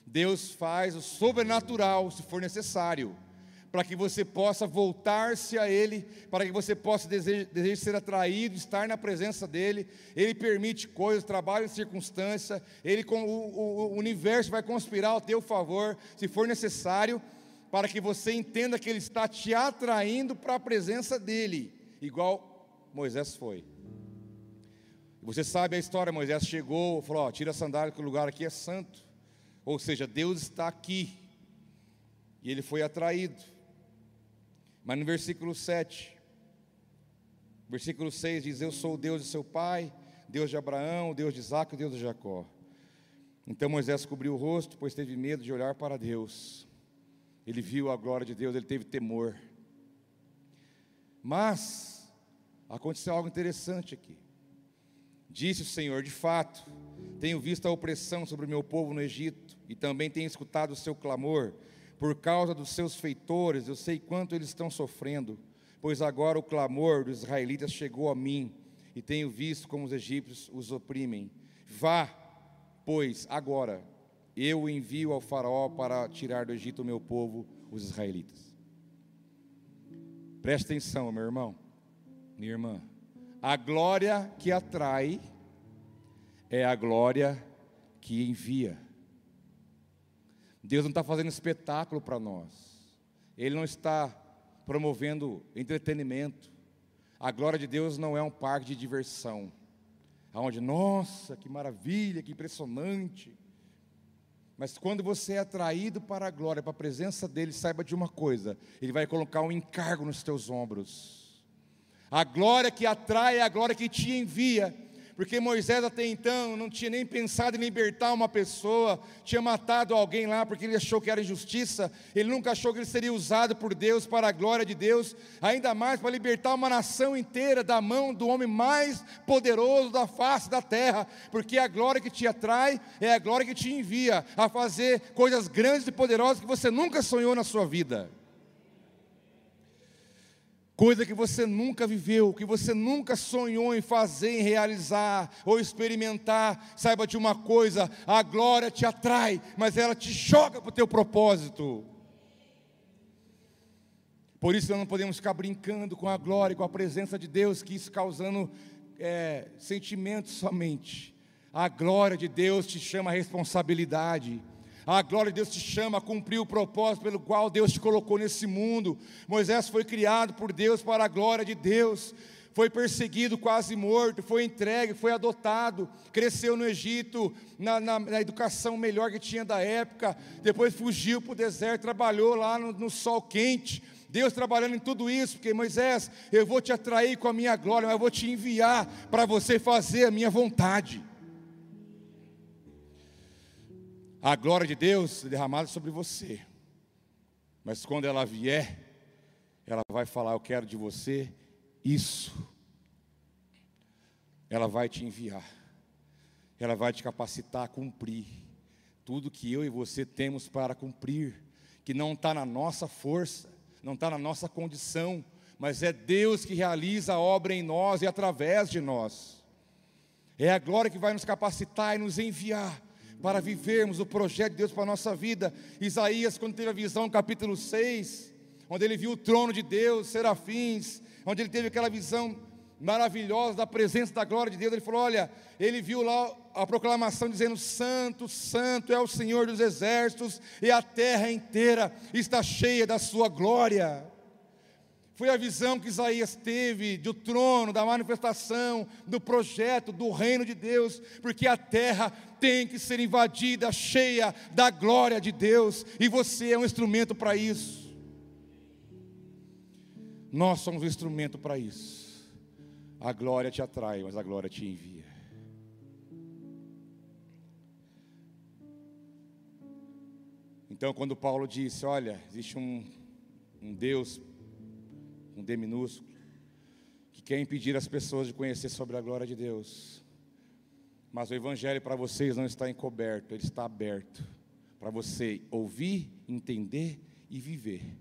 Deus faz o sobrenatural se for necessário, para que você possa voltar-se a Ele, para que você possa desejar, ser atraído, estar na presença dEle. Ele permite coisas, trabalha em circunstância, Ele o, o, o universo vai conspirar ao teu favor, se for necessário, para que você entenda que Ele está te atraindo para a presença dEle, igual Moisés foi. Você sabe a história, Moisés chegou, falou: ó, tira a sandália que o lugar aqui é santo. Ou seja, Deus está aqui. E ele foi atraído. Mas no versículo 7, versículo 6 diz: Eu sou o Deus de seu pai, Deus de Abraão, Deus de Isaac, Deus de Jacó. Então Moisés cobriu o rosto, pois teve medo de olhar para Deus. Ele viu a glória de Deus, ele teve temor. Mas aconteceu algo interessante aqui. Disse o Senhor: De fato, tenho visto a opressão sobre o meu povo no Egito, e também tenho escutado o seu clamor. Por causa dos seus feitores, eu sei quanto eles estão sofrendo, pois agora o clamor dos israelitas chegou a mim, e tenho visto como os egípcios os oprimem. Vá, pois, agora, eu envio ao Faraó para tirar do Egito o meu povo, os israelitas. Preste atenção, meu irmão, minha irmã. A glória que atrai é a glória que envia. Deus não está fazendo espetáculo para nós, Ele não está promovendo entretenimento. A glória de Deus não é um parque de diversão, aonde, nossa, que maravilha, que impressionante. Mas quando você é atraído para a glória, para a presença dEle, saiba de uma coisa: Ele vai colocar um encargo nos teus ombros. A glória que atrai é a glória que te envia. Porque Moisés até então não tinha nem pensado em libertar uma pessoa, tinha matado alguém lá porque ele achou que era injustiça, ele nunca achou que ele seria usado por Deus para a glória de Deus, ainda mais para libertar uma nação inteira da mão do homem mais poderoso da face da terra, porque a glória que te atrai é a glória que te envia a fazer coisas grandes e poderosas que você nunca sonhou na sua vida coisa que você nunca viveu, que você nunca sonhou em fazer, em realizar ou experimentar, saiba de uma coisa: a glória te atrai, mas ela te choca para o teu propósito. Por isso nós não podemos ficar brincando com a glória, com a presença de Deus, que isso causando é, sentimentos somente. A glória de Deus te chama a responsabilidade. A glória de Deus te chama a cumprir o propósito pelo qual Deus te colocou nesse mundo. Moisés foi criado por Deus para a glória de Deus. Foi perseguido, quase morto, foi entregue, foi adotado, cresceu no Egito, na, na, na educação melhor que tinha da época, depois fugiu para o deserto, trabalhou lá no, no sol quente, Deus trabalhando em tudo isso, porque Moisés, eu vou te atrair com a minha glória, mas eu vou te enviar para você fazer a minha vontade. A glória de Deus derramada sobre você. Mas quando ela vier, ela vai falar: Eu quero de você isso. Ela vai te enviar, ela vai te capacitar a cumprir tudo que eu e você temos para cumprir, que não está na nossa força, não está na nossa condição, mas é Deus que realiza a obra em nós e através de nós. É a glória que vai nos capacitar e nos enviar para vivermos o projeto de Deus para a nossa vida. Isaías, quando teve a visão, capítulo 6, onde ele viu o trono de Deus, serafins, onde ele teve aquela visão maravilhosa da presença da glória de Deus, ele falou: Olha, ele viu lá a proclamação dizendo: Santo, Santo é o Senhor dos exércitos, e a terra inteira está cheia da sua glória. Foi a visão que Isaías teve do trono, da manifestação, do projeto, do reino de Deus, porque a terra tem que ser invadida, cheia da glória de Deus, e você é um instrumento para isso. Nós somos um instrumento para isso. A glória te atrai, mas a glória te envia. Então, quando Paulo disse: Olha, existe um, um Deus um D minúsculo, que quer impedir as pessoas de conhecer sobre a glória de Deus. Mas o Evangelho para vocês não está encoberto, ele está aberto para você ouvir, entender e viver.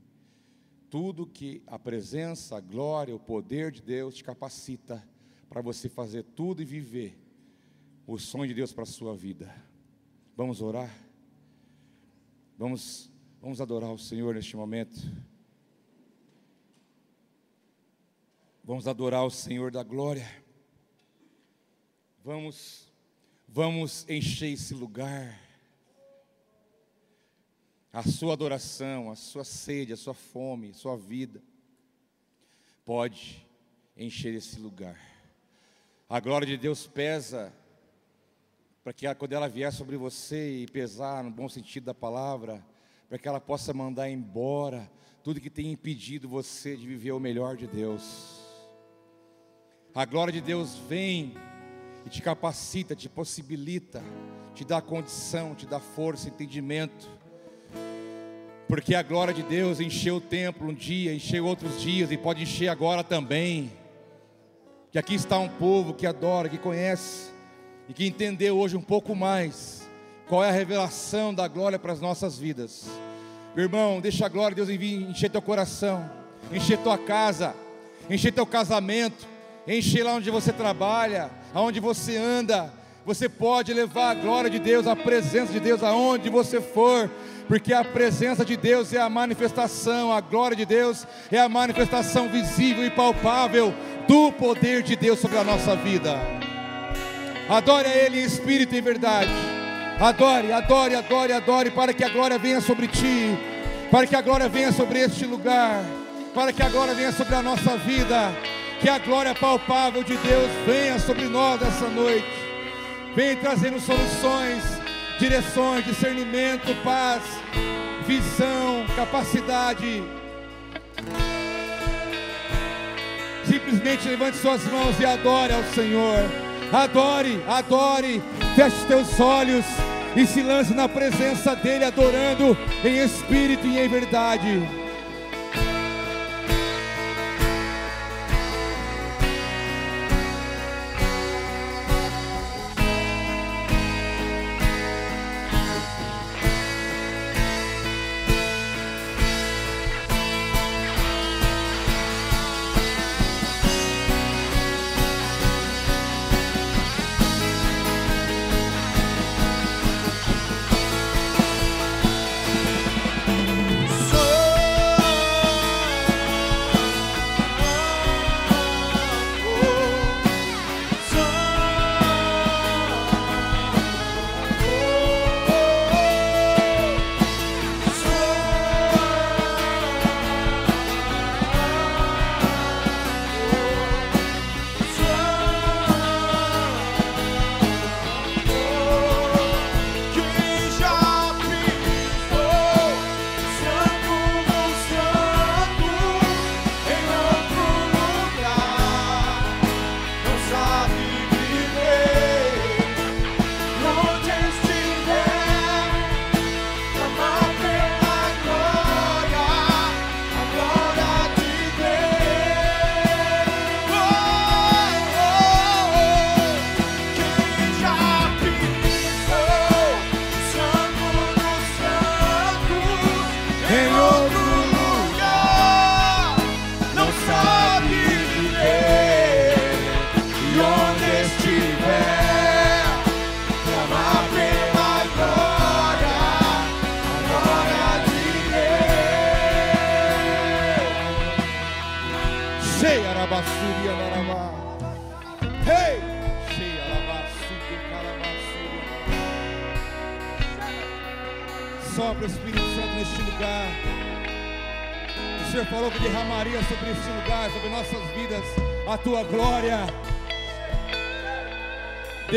Tudo que a presença, a glória, o poder de Deus te capacita para você fazer tudo e viver o sonho de Deus para a sua vida. Vamos orar? Vamos, vamos adorar o Senhor neste momento. Vamos adorar o Senhor da glória. Vamos, vamos encher esse lugar. A sua adoração, a sua sede, a sua fome, a sua vida pode encher esse lugar. A glória de Deus pesa para que quando ela vier sobre você e pesar no bom sentido da palavra, para que ela possa mandar embora tudo que tem impedido você de viver o melhor de Deus. A glória de Deus vem e te capacita, te possibilita, te dá condição, te dá força, entendimento. Porque a glória de Deus encheu o templo um dia, encheu outros dias e pode encher agora também. Que aqui está um povo que adora, que conhece e que entendeu hoje um pouco mais qual é a revelação da glória para as nossas vidas. Meu irmão, deixa a glória de Deus encher teu coração, encher tua casa, encher teu casamento, encher lá onde você trabalha, aonde você anda. Você pode levar a glória de Deus, a presença de Deus aonde você for, porque a presença de Deus é a manifestação, a glória de Deus é a manifestação visível e palpável do poder de Deus sobre a nossa vida. Adore a Ele em espírito e verdade. Adore, adore, adore, adore, para que a glória venha sobre ti, para que a glória venha sobre este lugar, para que a glória venha sobre a nossa vida, que a glória palpável de Deus venha sobre nós essa noite, venha trazendo soluções, direções, discernimento, paz, visão, capacidade. Simplesmente levante suas mãos e adore ao Senhor. Adore, adore, feche teus olhos e se lance na presença dEle, adorando em espírito e em verdade.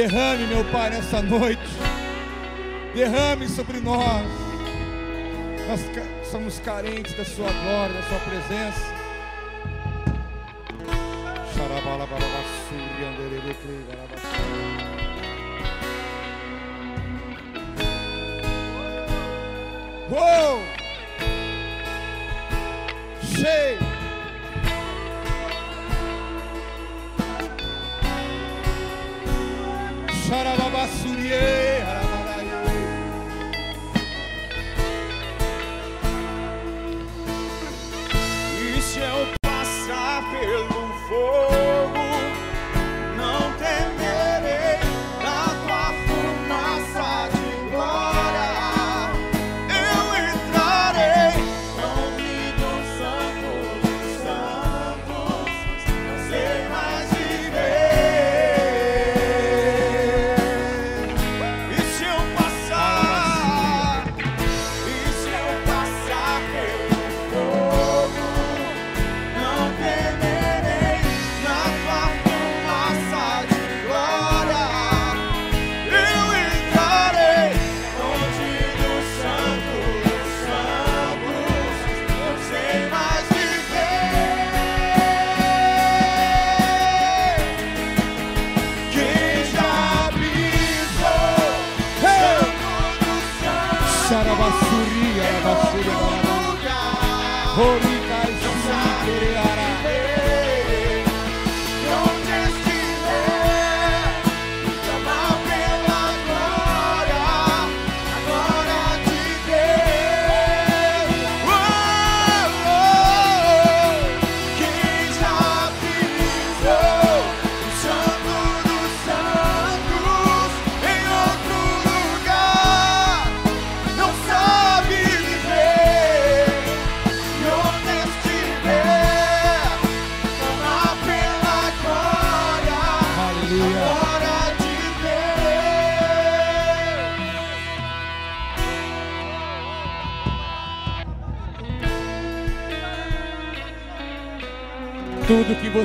Derrame, meu Pai, nessa noite. Derrame sobre nós. Nós somos carentes da Sua glória, da Sua presença.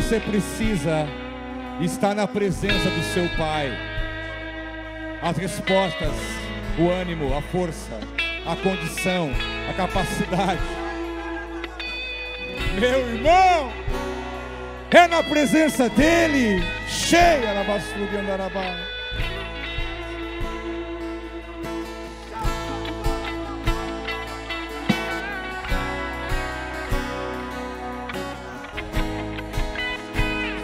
Você precisa está na presença do seu Pai. As respostas, o ânimo, a força, a condição, a capacidade. Meu irmão, é na presença dele, cheia na basura de andarabá.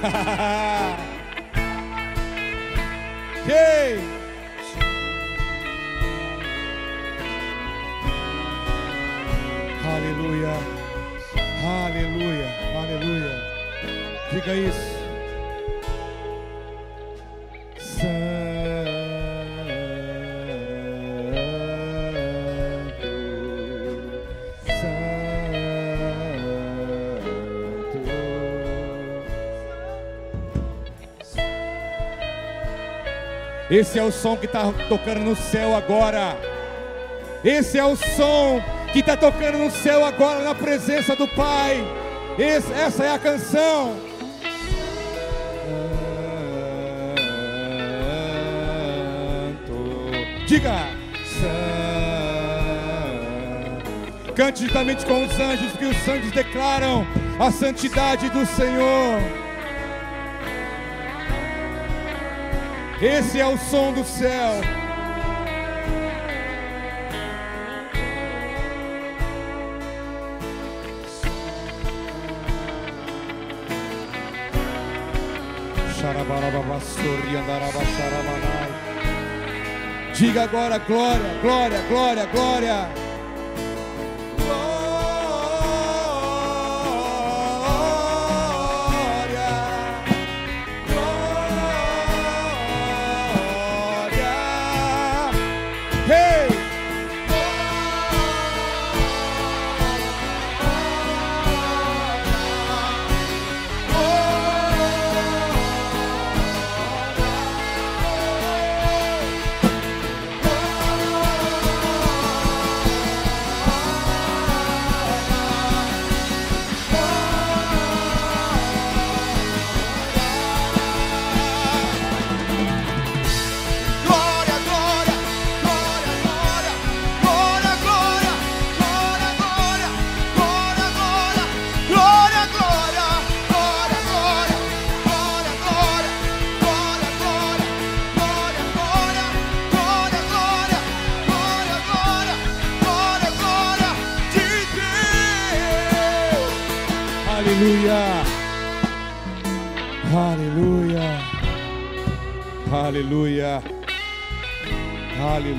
Ei! Aleluia, aleluia, aleluia. Diga isso. Esse é o som que está tocando no céu agora. Esse é o som que está tocando no céu agora na presença do Pai. Esse- essa é a canção. Santo. Diga. Santo. Cante juntamente com os anjos, que os anjos declaram a santidade do Senhor. Esse é o som do céu. Diga agora glória, glória, glória. Glória.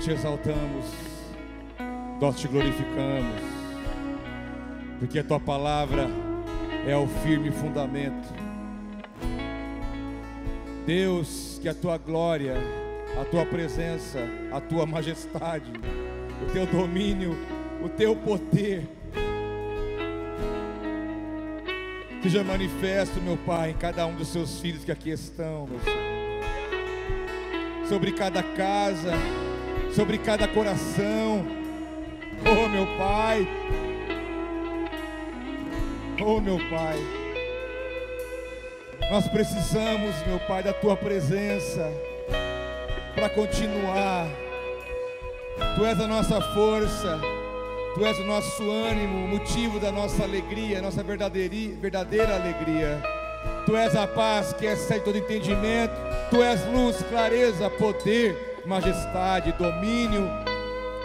Te exaltamos, nós te glorificamos, porque a tua palavra é o firme fundamento. Deus, que a tua glória, a tua presença, a tua majestade, o teu domínio, o teu poder, seja manifesto, meu Pai, em cada um dos seus filhos que aqui estão, meu Senhor sobre cada casa, sobre cada coração. Oh, meu Pai. Oh, meu Pai. Nós precisamos, meu Pai, da tua presença para continuar. Tu és a nossa força, Tu és o nosso ânimo, motivo da nossa alegria, nossa verdadeira alegria. Tu és a paz que excede todo entendimento. Tu és luz, clareza, poder, majestade, domínio.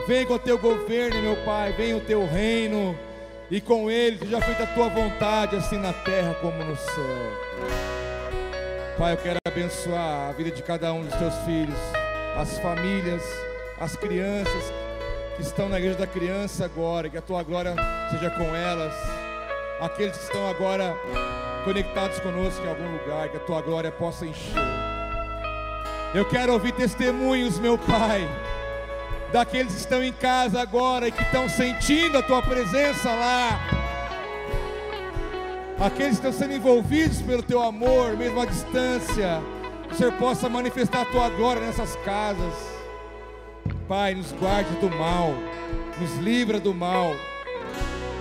Vem com o teu governo, meu Pai, vem o teu reino. E com ele seja feita a tua vontade, assim na terra como no céu. Pai, eu quero abençoar a vida de cada um dos teus filhos, as famílias, as crianças que estão na igreja da criança agora, que a tua glória seja com elas. Aqueles que estão agora conectados conosco em algum lugar, que a tua glória possa encher. Eu quero ouvir testemunhos, meu Pai, daqueles que estão em casa agora e que estão sentindo a tua presença lá. Aqueles que estão sendo envolvidos pelo teu amor, mesmo à distância, que o Senhor possa manifestar a tua glória nessas casas. Pai, nos guarde do mal, nos livra do mal.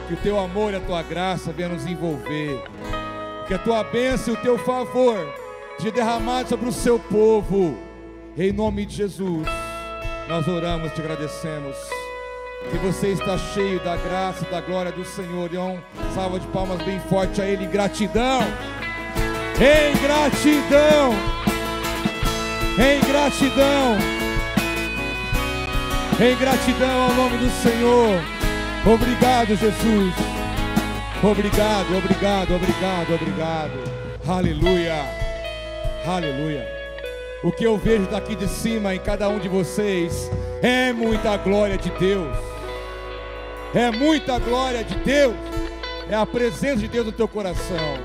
Que o teu amor e a tua graça venham nos envolver. Que a tua bênção e o teu favor te derramado sobre o seu povo. Em nome de Jesus, nós oramos te agradecemos. Que você está cheio da graça e da glória do Senhor. E um salva de palmas bem forte a Ele. Gratidão. Em gratidão. Em gratidão em gratidão ao nome do Senhor. Obrigado, Jesus. Obrigado, obrigado, obrigado, obrigado. Aleluia. Aleluia. O que eu vejo daqui de cima em cada um de vocês é muita glória de Deus. É muita glória de Deus. É a presença de Deus no teu coração.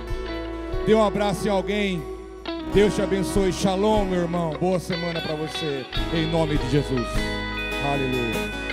Dê um abraço em alguém. Deus te abençoe. Shalom, meu irmão. Boa semana para você. Em nome de Jesus. Hallelujah.